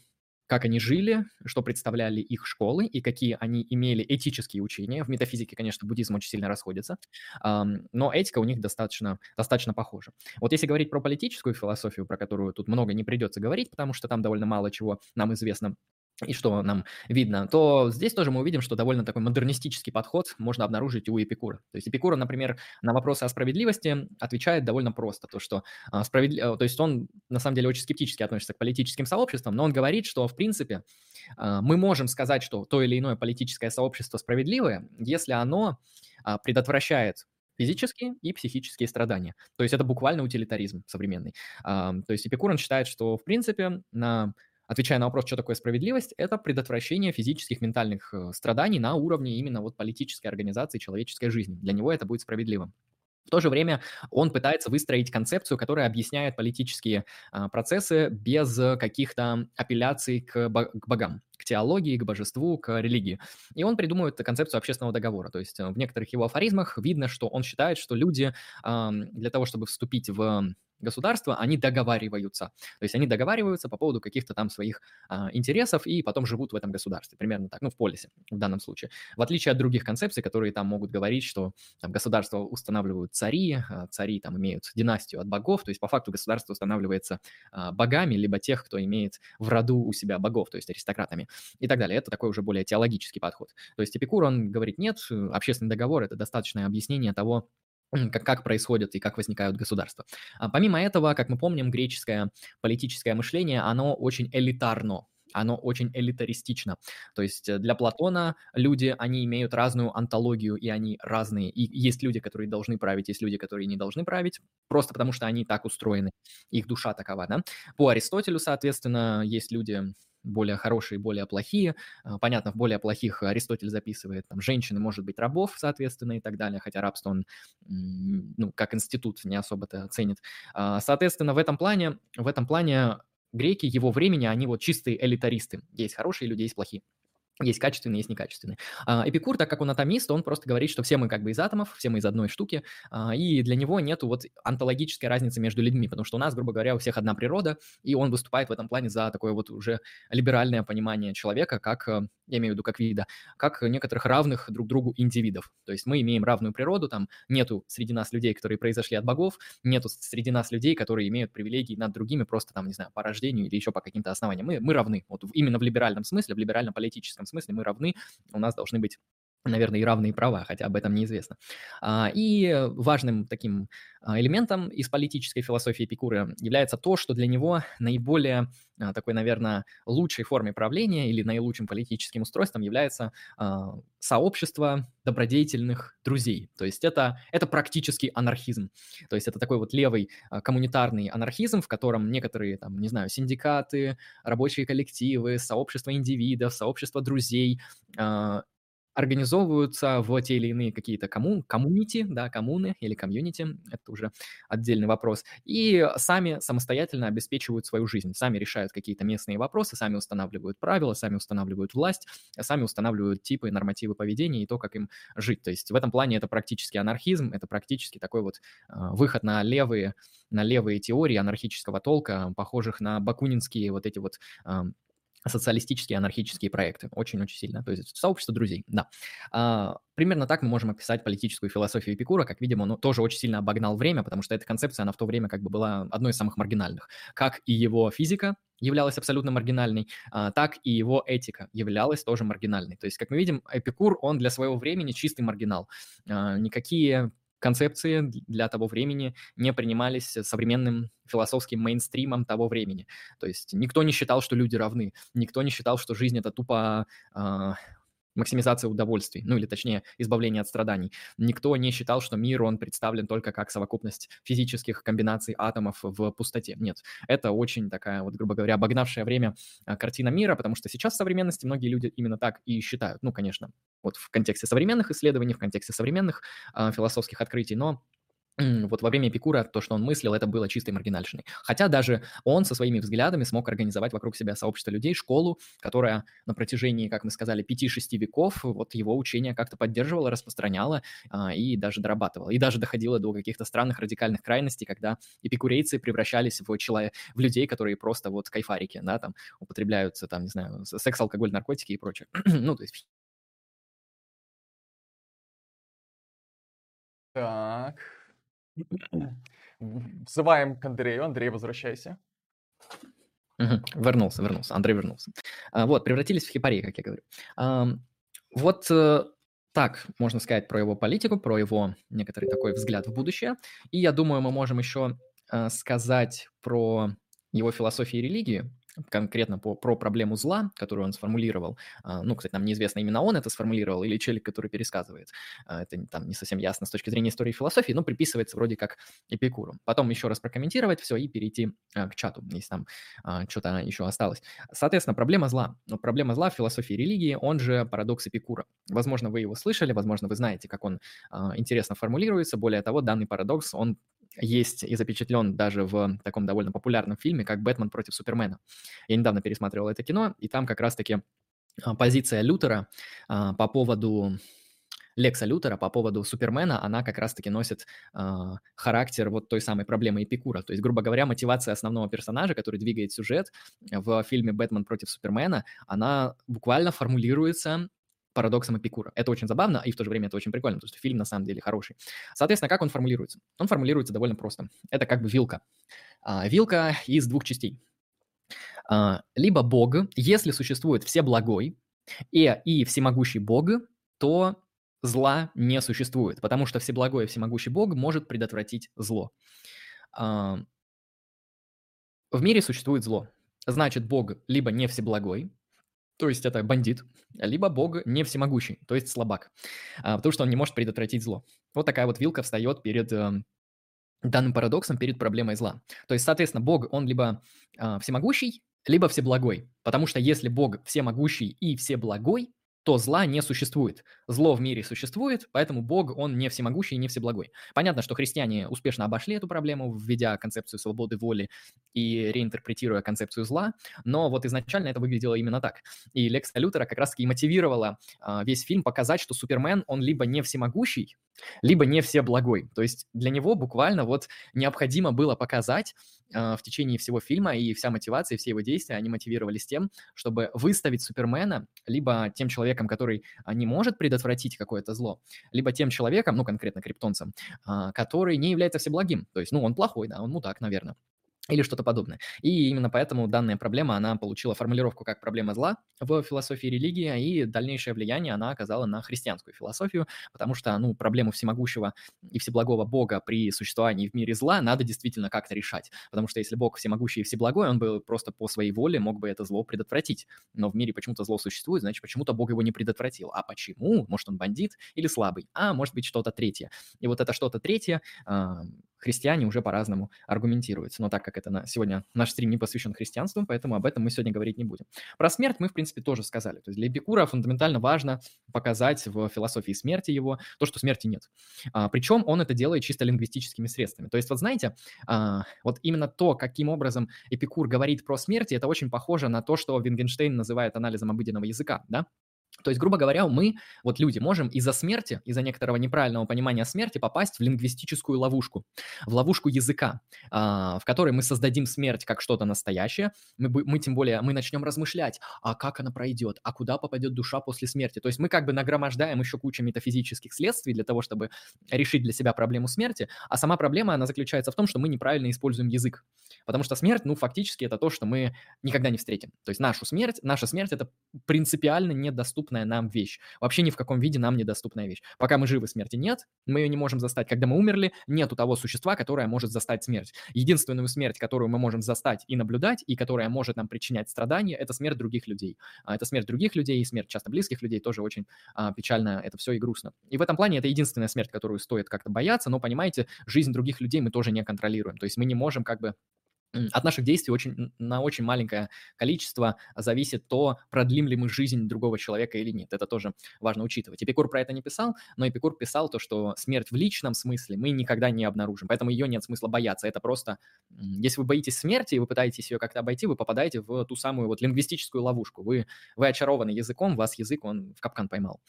как они жили, что представляли их школы и какие они имели этические учения. В метафизике, конечно, буддизм очень сильно расходится, но этика у них достаточно, достаточно похожа. Вот если говорить про политическую философию, про которую тут много не придется говорить, потому что там довольно мало чего нам известно, и что нам видно, то здесь тоже мы увидим, что довольно такой модернистический подход можно обнаружить у Эпикура. То есть Эпикура, например, на вопросы о справедливости отвечает довольно просто, то что а, справедли... Э, то есть он на самом деле очень скептически относится к политическим сообществам, но он говорит, что в принципе а, мы можем сказать, что то или иное политическое сообщество справедливое, если оно а, предотвращает физические и психические страдания. То есть это буквально утилитаризм современный. То есть Эпикур он считает, что в принципе на отвечая на вопрос, что такое справедливость, это предотвращение физических, ментальных э, страданий на уровне именно вот политической организации человеческой жизни. Для него это будет справедливым. В то же время он пытается выстроить концепцию, которая объясняет политические а, процессы без каких-то апелляций к, богам, к теологии, к божеству, к религии. И он придумывает концепцию общественного договора. То есть э, в некоторых его афоризмах видно, что он считает, что люди для того, чтобы вступить в государства, они договариваются. То есть они договариваются по поводу каких-то там своих а, интересов и потом живут в этом государстве. Примерно так, ну, в полисе в данном случае. В отличие от других концепций, которые там могут говорить, что там государство устанавливают цари, а цари там имеют династию от богов, то есть по факту государство устанавливается а, богами, либо тех, кто имеет в роду у себя богов, то есть аристократами и так далее. Это такой уже более теологический подход. То есть Эпикур, он говорит, нет, общественный договор – это достаточное объяснение того, как, как происходят и как возникают государства. А помимо этого, как мы помним, греческое политическое мышление, оно очень элитарно, оно очень элитаристично. То есть э, для Платона люди, они имеют разную антологию, и они разные. И есть люди, которые должны править, есть люди, которые не должны править, просто потому что они так устроены, их душа такова, да. По Аристотелю, соответственно, есть люди, более хорошие, более плохие. А, понятно, в более плохих Аристотель записывает там женщины, может быть, рабов, соответственно, и так далее, хотя рабство он, ну, как институт не особо-то ценит. А, соответственно, в этом плане, в этом плане греки его времени, они вот чистые элитаристы. Есть хорошие люди, есть плохие. Есть качественные, есть некачественные. А, Эпикур, так как он атомист, он просто говорит, что все мы как бы из атомов, все мы из одной штуки, а, и для него нету вот онтологической разницы между людьми, потому что у нас, грубо говоря, у всех одна природа, и он выступает в этом плане за такое вот уже либеральное понимание человека, как, э, я имею в виду, как вида, как некоторых равных друг другу индивидов. То есть мы имеем равную природу, там нету среди нас людей, которые произошли от богов, нету среди нас людей, которые имеют привилегии над другими просто там, не знаю, по рождению или еще по каким-то основаниям. Мы, мы равны, вот именно в либеральном смысле, в либерально-политическом этом смысле мы равны, у нас должны быть наверное, и равные права, хотя об этом неизвестно. А, и важным таким а, элементом из политической философии Эпикура является то, что для него наиболее а, такой, наверное, лучшей формой правления или наилучшим политическим устройством является сообщество добродетельных друзей. То есть это, это практически анархизм. То есть это такой вот левый коммунитарный анархизм, в котором некоторые, там, не знаю, синдикаты, рабочие коллективы, сообщества индивидов, сообщества друзей организовываются в те или иные какие-то коммун, коммунити, да, коммуны или комьюнити, это уже отдельный вопрос, и сами самостоятельно обеспечивают свою жизнь, сами решают какие-то местные вопросы, сами устанавливают правила, сами устанавливают власть, сами устанавливают типы, нормативы поведения и то, как им жить. То есть в этом плане это практически анархизм, это практически такой вот э, выход на левые, на левые теории анархического толка, похожих на бакунинские вот эти вот социалистические анархические проекты. Очень-очень сильно. То есть сообщество друзей, да. А, примерно так мы можем описать политическую философию Эпикура. Как видим, он тоже очень сильно обогнал время, потому что эта концепция, она в то время как бы была одной из самых маргинальных. Как и его физика являлась абсолютно маргинальной, а, так и его этика являлась тоже маргинальной. То есть, как мы видим, Эпикур, он для своего времени чистый маргинал. А, никакие концепции для того времени не принимались современным философским мейнстримом того времени. То есть никто не считал, что люди равны, никто не считал, что жизнь это тупо э, максимизация удовольствий, ну или точнее избавление от страданий. Никто не считал, что мир, он представлен только как совокупность физических комбинаций атомов в пустоте. Нет, это очень такая, вот, грубо говоря, обогнавшая время а, картина мира, потому что сейчас в современности многие люди именно так и считают. Ну, конечно, вот в контексте современных исследований, в контексте современных э, философских открытий, но вот во время Эпикура то, что он мыслил, это было чистой маргинальщиной. Хотя даже он со своими взглядами смог организовать вокруг себя сообщество людей, школу, которая на протяжении, как мы сказали, 5-6 веков вот его учение как-то поддерживала, распространяла а, и даже дорабатывала. И даже доходило до каких-то странных радикальных крайностей, когда эпикурейцы превращались в, человек, в людей, которые просто вот кайфарики, да, там употребляются, там, не знаю, секс, алкоголь, наркотики и прочее. ну, то есть Так. Взываем к Андрею. Андрей, возвращайся. Вернулся, вернулся. Андрей вернулся. А, вот, превратились в хипарей, как я говорю. Вот э, так можно сказать про его политику, про его некоторый такой взгляд в будущее. И я думаю, мы можем еще э, сказать про его философию и религию конкретно по, про проблему зла, которую он сформулировал. А, ну, кстати, нам неизвестно, именно он это сформулировал или челик, который пересказывает. А, это там не совсем ясно с точки зрения истории и философии, но приписывается вроде как Эпикуру. Потом еще раз прокомментировать все и перейти а, к чату, если там что-то еще осталось. Соответственно, проблема зла. Проблема зла в философии религии, он же парадокс Эпикура. Возможно, вы его слышали, возможно, вы знаете, как он интересно формулируется. Более того, данный парадокс, он есть и запечатлен даже в таком довольно популярном фильме, как «Бэтмен против Супермена». Я недавно пересматривал это кино, и там как раз-таки а, позиция Лютера а, по поводу Лекса Лютера по поводу Супермена, она как раз-таки носит э, характер вот той самой проблемы Эпикура. То есть, грубо говоря, мотивация основного персонажа, который двигает сюжет в фильме «Бэтмен против Супермена», она буквально формулируется парадоксом Эпикура. Это очень забавно, и в то же время это очень прикольно, потому что фильм на самом деле хороший. Соответственно, как он формулируется? Он формулируется довольно просто. Это как бы вилка. А, вилка из двух частей. А, либо Бог, если существует все благой и, и всемогущий Бог, то зла не существует, потому что всеблагой и всемогущий Бог может предотвратить зло. А, в мире существует зло. Значит, Бог либо не всеблагой, то есть это бандит, либо бог не всемогущий, то есть слабак, а, потому что он не может предотвратить зло. Вот такая вот вилка встает перед э, данным парадоксом, перед проблемой зла. То есть, соответственно, бог, он либо э, всемогущий, либо всеблагой, потому что если бог всемогущий и всеблагой, то зла не существует. Зло в мире существует, поэтому Бог, он не всемогущий и не всеблагой. Понятно, что христиане успешно обошли эту проблему, введя концепцию свободы воли и реинтерпретируя концепцию зла, но вот изначально это выглядело именно так. И Лекса Лютера как раз-таки мотивировала а, весь фильм показать, что Супермен, он либо не всемогущий, либо не всеблагой. То есть для него буквально вот необходимо было показать а, в течение всего фильма, и вся мотивация, все его действия, они мотивировались тем, чтобы выставить Супермена либо тем человеком, который а, не может предотвратить какое-то зло, либо тем человеком, ну, конкретно криптонцем, а, который не является всеблагим. То есть, ну, он плохой, да, он мудак, наверное или что-то подобное. И именно поэтому данная проблема, она получила формулировку как проблема зла в философии религии, и дальнейшее влияние она оказала на христианскую философию, потому что, ну, проблему всемогущего и всеблагого Бога при существовании в мире зла надо действительно как-то решать, потому что если Бог всемогущий и всеблагой, он бы просто по своей воле мог бы это зло предотвратить, но в мире почему-то зло существует, значит, почему-то Бог его не предотвратил. А почему? Может, он бандит или слабый? А может быть, что-то третье. И вот это что-то третье христиане уже по-разному аргументируются. Но так как это на, сегодня наш стрим не посвящен христианству, поэтому об этом мы сегодня говорить не будем. Про смерть мы, в принципе, тоже сказали. То есть для Эпикура фундаментально важно показать в философии смерти его то, что смерти нет. А, причем он это делает чисто лингвистическими средствами. То есть вот знаете, а, вот именно то, каким образом Эпикур говорит про смерть, это очень похоже на то, что Вингенштейн называет анализом обыденного языка, да? То есть, грубо говоря, мы, вот люди, можем из-за смерти, из-за некоторого неправильного понимания смерти попасть в лингвистическую ловушку, в ловушку языка, а, в которой мы создадим смерть как что-то настоящее, мы, мы тем более, мы начнем размышлять, а как она пройдет, а куда попадет душа после смерти. То есть мы как бы нагромождаем еще кучу метафизических следствий для того, чтобы решить для себя проблему смерти, а сама проблема, она заключается в том, что мы неправильно используем язык. Потому что смерть, ну, фактически это то, что мы никогда не встретим. То есть нашу смерть, наша смерть – это принципиально недоступно недоступная нам вещь. Вообще ни в каком виде нам недоступная вещь. Пока мы живы, смерти нет, мы ее не можем застать. Когда мы умерли, нету того существа, которое может застать смерть. Единственную смерть, которую мы можем застать и наблюдать, и которая может нам причинять страдания, это смерть других людей. А это смерть других людей, и смерть часто близких людей тоже очень а, печально, это все и грустно. И в этом плане это единственная смерть, которую стоит как-то бояться, но, понимаете, жизнь других людей мы тоже не контролируем. То есть мы не можем как бы от наших действий очень, на очень маленькое количество зависит то, продлим ли мы жизнь другого человека или нет. Это тоже важно учитывать. Эпикур про это не писал, но Эпикур писал то, что смерть в личном смысле мы никогда не обнаружим, поэтому ее нет смысла бояться. Это просто, если вы боитесь смерти и вы пытаетесь ее как-то обойти, вы попадаете в ту самую вот лингвистическую ловушку. Вы, вы очарованы языком, вас язык, он в капкан поймал.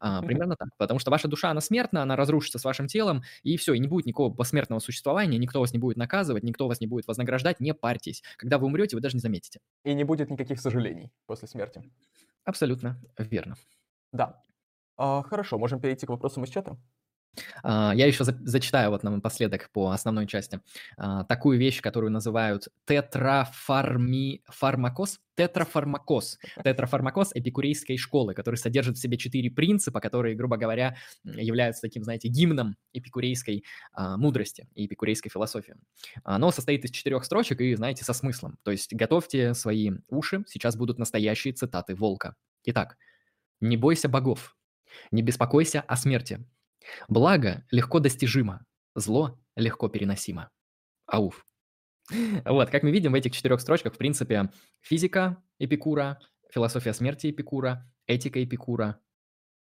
А, примерно так, потому что ваша душа, она смертна, она разрушится с вашим телом, и все, и не будет никакого посмертного существования, никто вас не будет наказывать, никто вас не будет вознаграждать, страдать, не парьтесь. Когда вы умрете, вы даже не заметите. И не будет никаких сожалений после смерти. Абсолютно верно. Да. А, хорошо, можем перейти к вопросам из чата? А, я еще зачитаю вот напоследок по основной части а, такую вещь, которую называют тетрафармакоз, тетрафармакоз, тетрафармакоз эпикурейской школы, который содержит в себе четыре принципа, которые, грубо говоря, являются таким, знаете, гимном эпикурейской а, мудрости и эпикурейской философии. Оно состоит из четырех строчек и, знаете, со смыслом. То есть готовьте свои уши, сейчас будут настоящие цитаты Волка. Итак, не бойся богов, не беспокойся о смерти, Благо легко достижимо, зло легко переносимо. Ауф. Вот, как мы видим в этих четырех строчках, в принципе, физика Эпикура, философия смерти Эпикура, этика Эпикура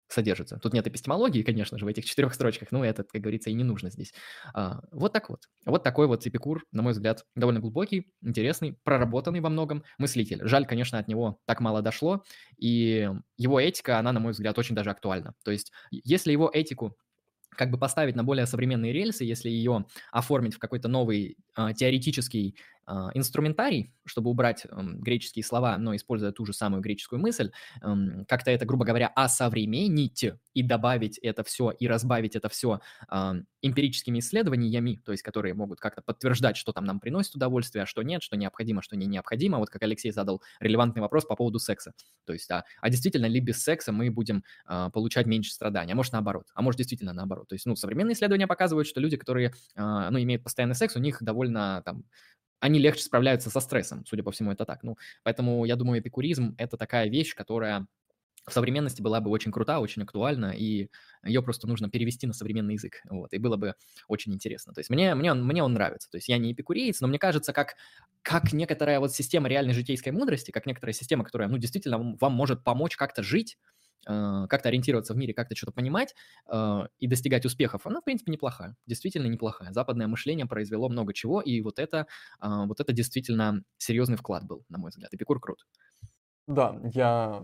содержится. Тут нет эпистемологии, конечно же, в этих четырех строчках, но это, как говорится, и не нужно здесь. А, вот так вот. Вот такой вот Эпикур, на мой взгляд, довольно глубокий, интересный, проработанный во многом мыслитель. Жаль, конечно, от него так мало дошло, и его этика, она, на мой взгляд, очень даже актуальна. То есть, если его этику как бы поставить на более современные рельсы, если ее оформить в какой-то новый э, теоретический инструментарий, чтобы убрать греческие слова, но используя ту же самую греческую мысль, как-то это, грубо говоря, осовременить и добавить это все и разбавить это все эмпирическими исследованиями, то есть которые могут как-то подтверждать, что там нам приносит удовольствие, а что нет, что необходимо, что не необходимо. Вот как Алексей задал релевантный вопрос по поводу секса. То есть, а, а действительно ли без секса мы будем а, получать меньше страданий? А может наоборот? А может действительно наоборот? То есть, ну, современные исследования показывают, что люди, которые, а, ну, имеют постоянный секс, у них довольно там они легче справляются со стрессом, судя по всему, это так. Ну, поэтому я думаю, эпикуризм – это такая вещь, которая в современности была бы очень крута, очень актуальна, и ее просто нужно перевести на современный язык, вот, и было бы очень интересно. То есть мне, мне, он, мне он нравится, то есть я не эпикуреец, но мне кажется, как, как некоторая вот система реальной житейской мудрости, как некоторая система, которая, ну, действительно вам, может помочь как-то жить, как-то ориентироваться в мире, как-то что-то понимать э, и достигать успехов, она, в принципе, неплохая. Действительно неплохая. Западное мышление произвело много чего, и вот это, э, вот это действительно серьезный вклад был, на мой взгляд. Эпикур крут. Да, я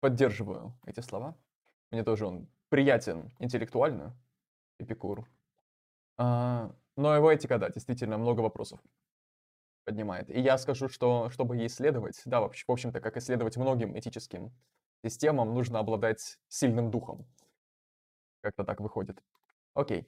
поддерживаю эти слова. Мне тоже он приятен интеллектуально, Эпикур. А, но его этика, да, действительно много вопросов поднимает. И я скажу, что чтобы ей исследовать, да, в общем-то, как исследовать многим этическим системам, нужно обладать сильным духом. Как-то так выходит. Окей.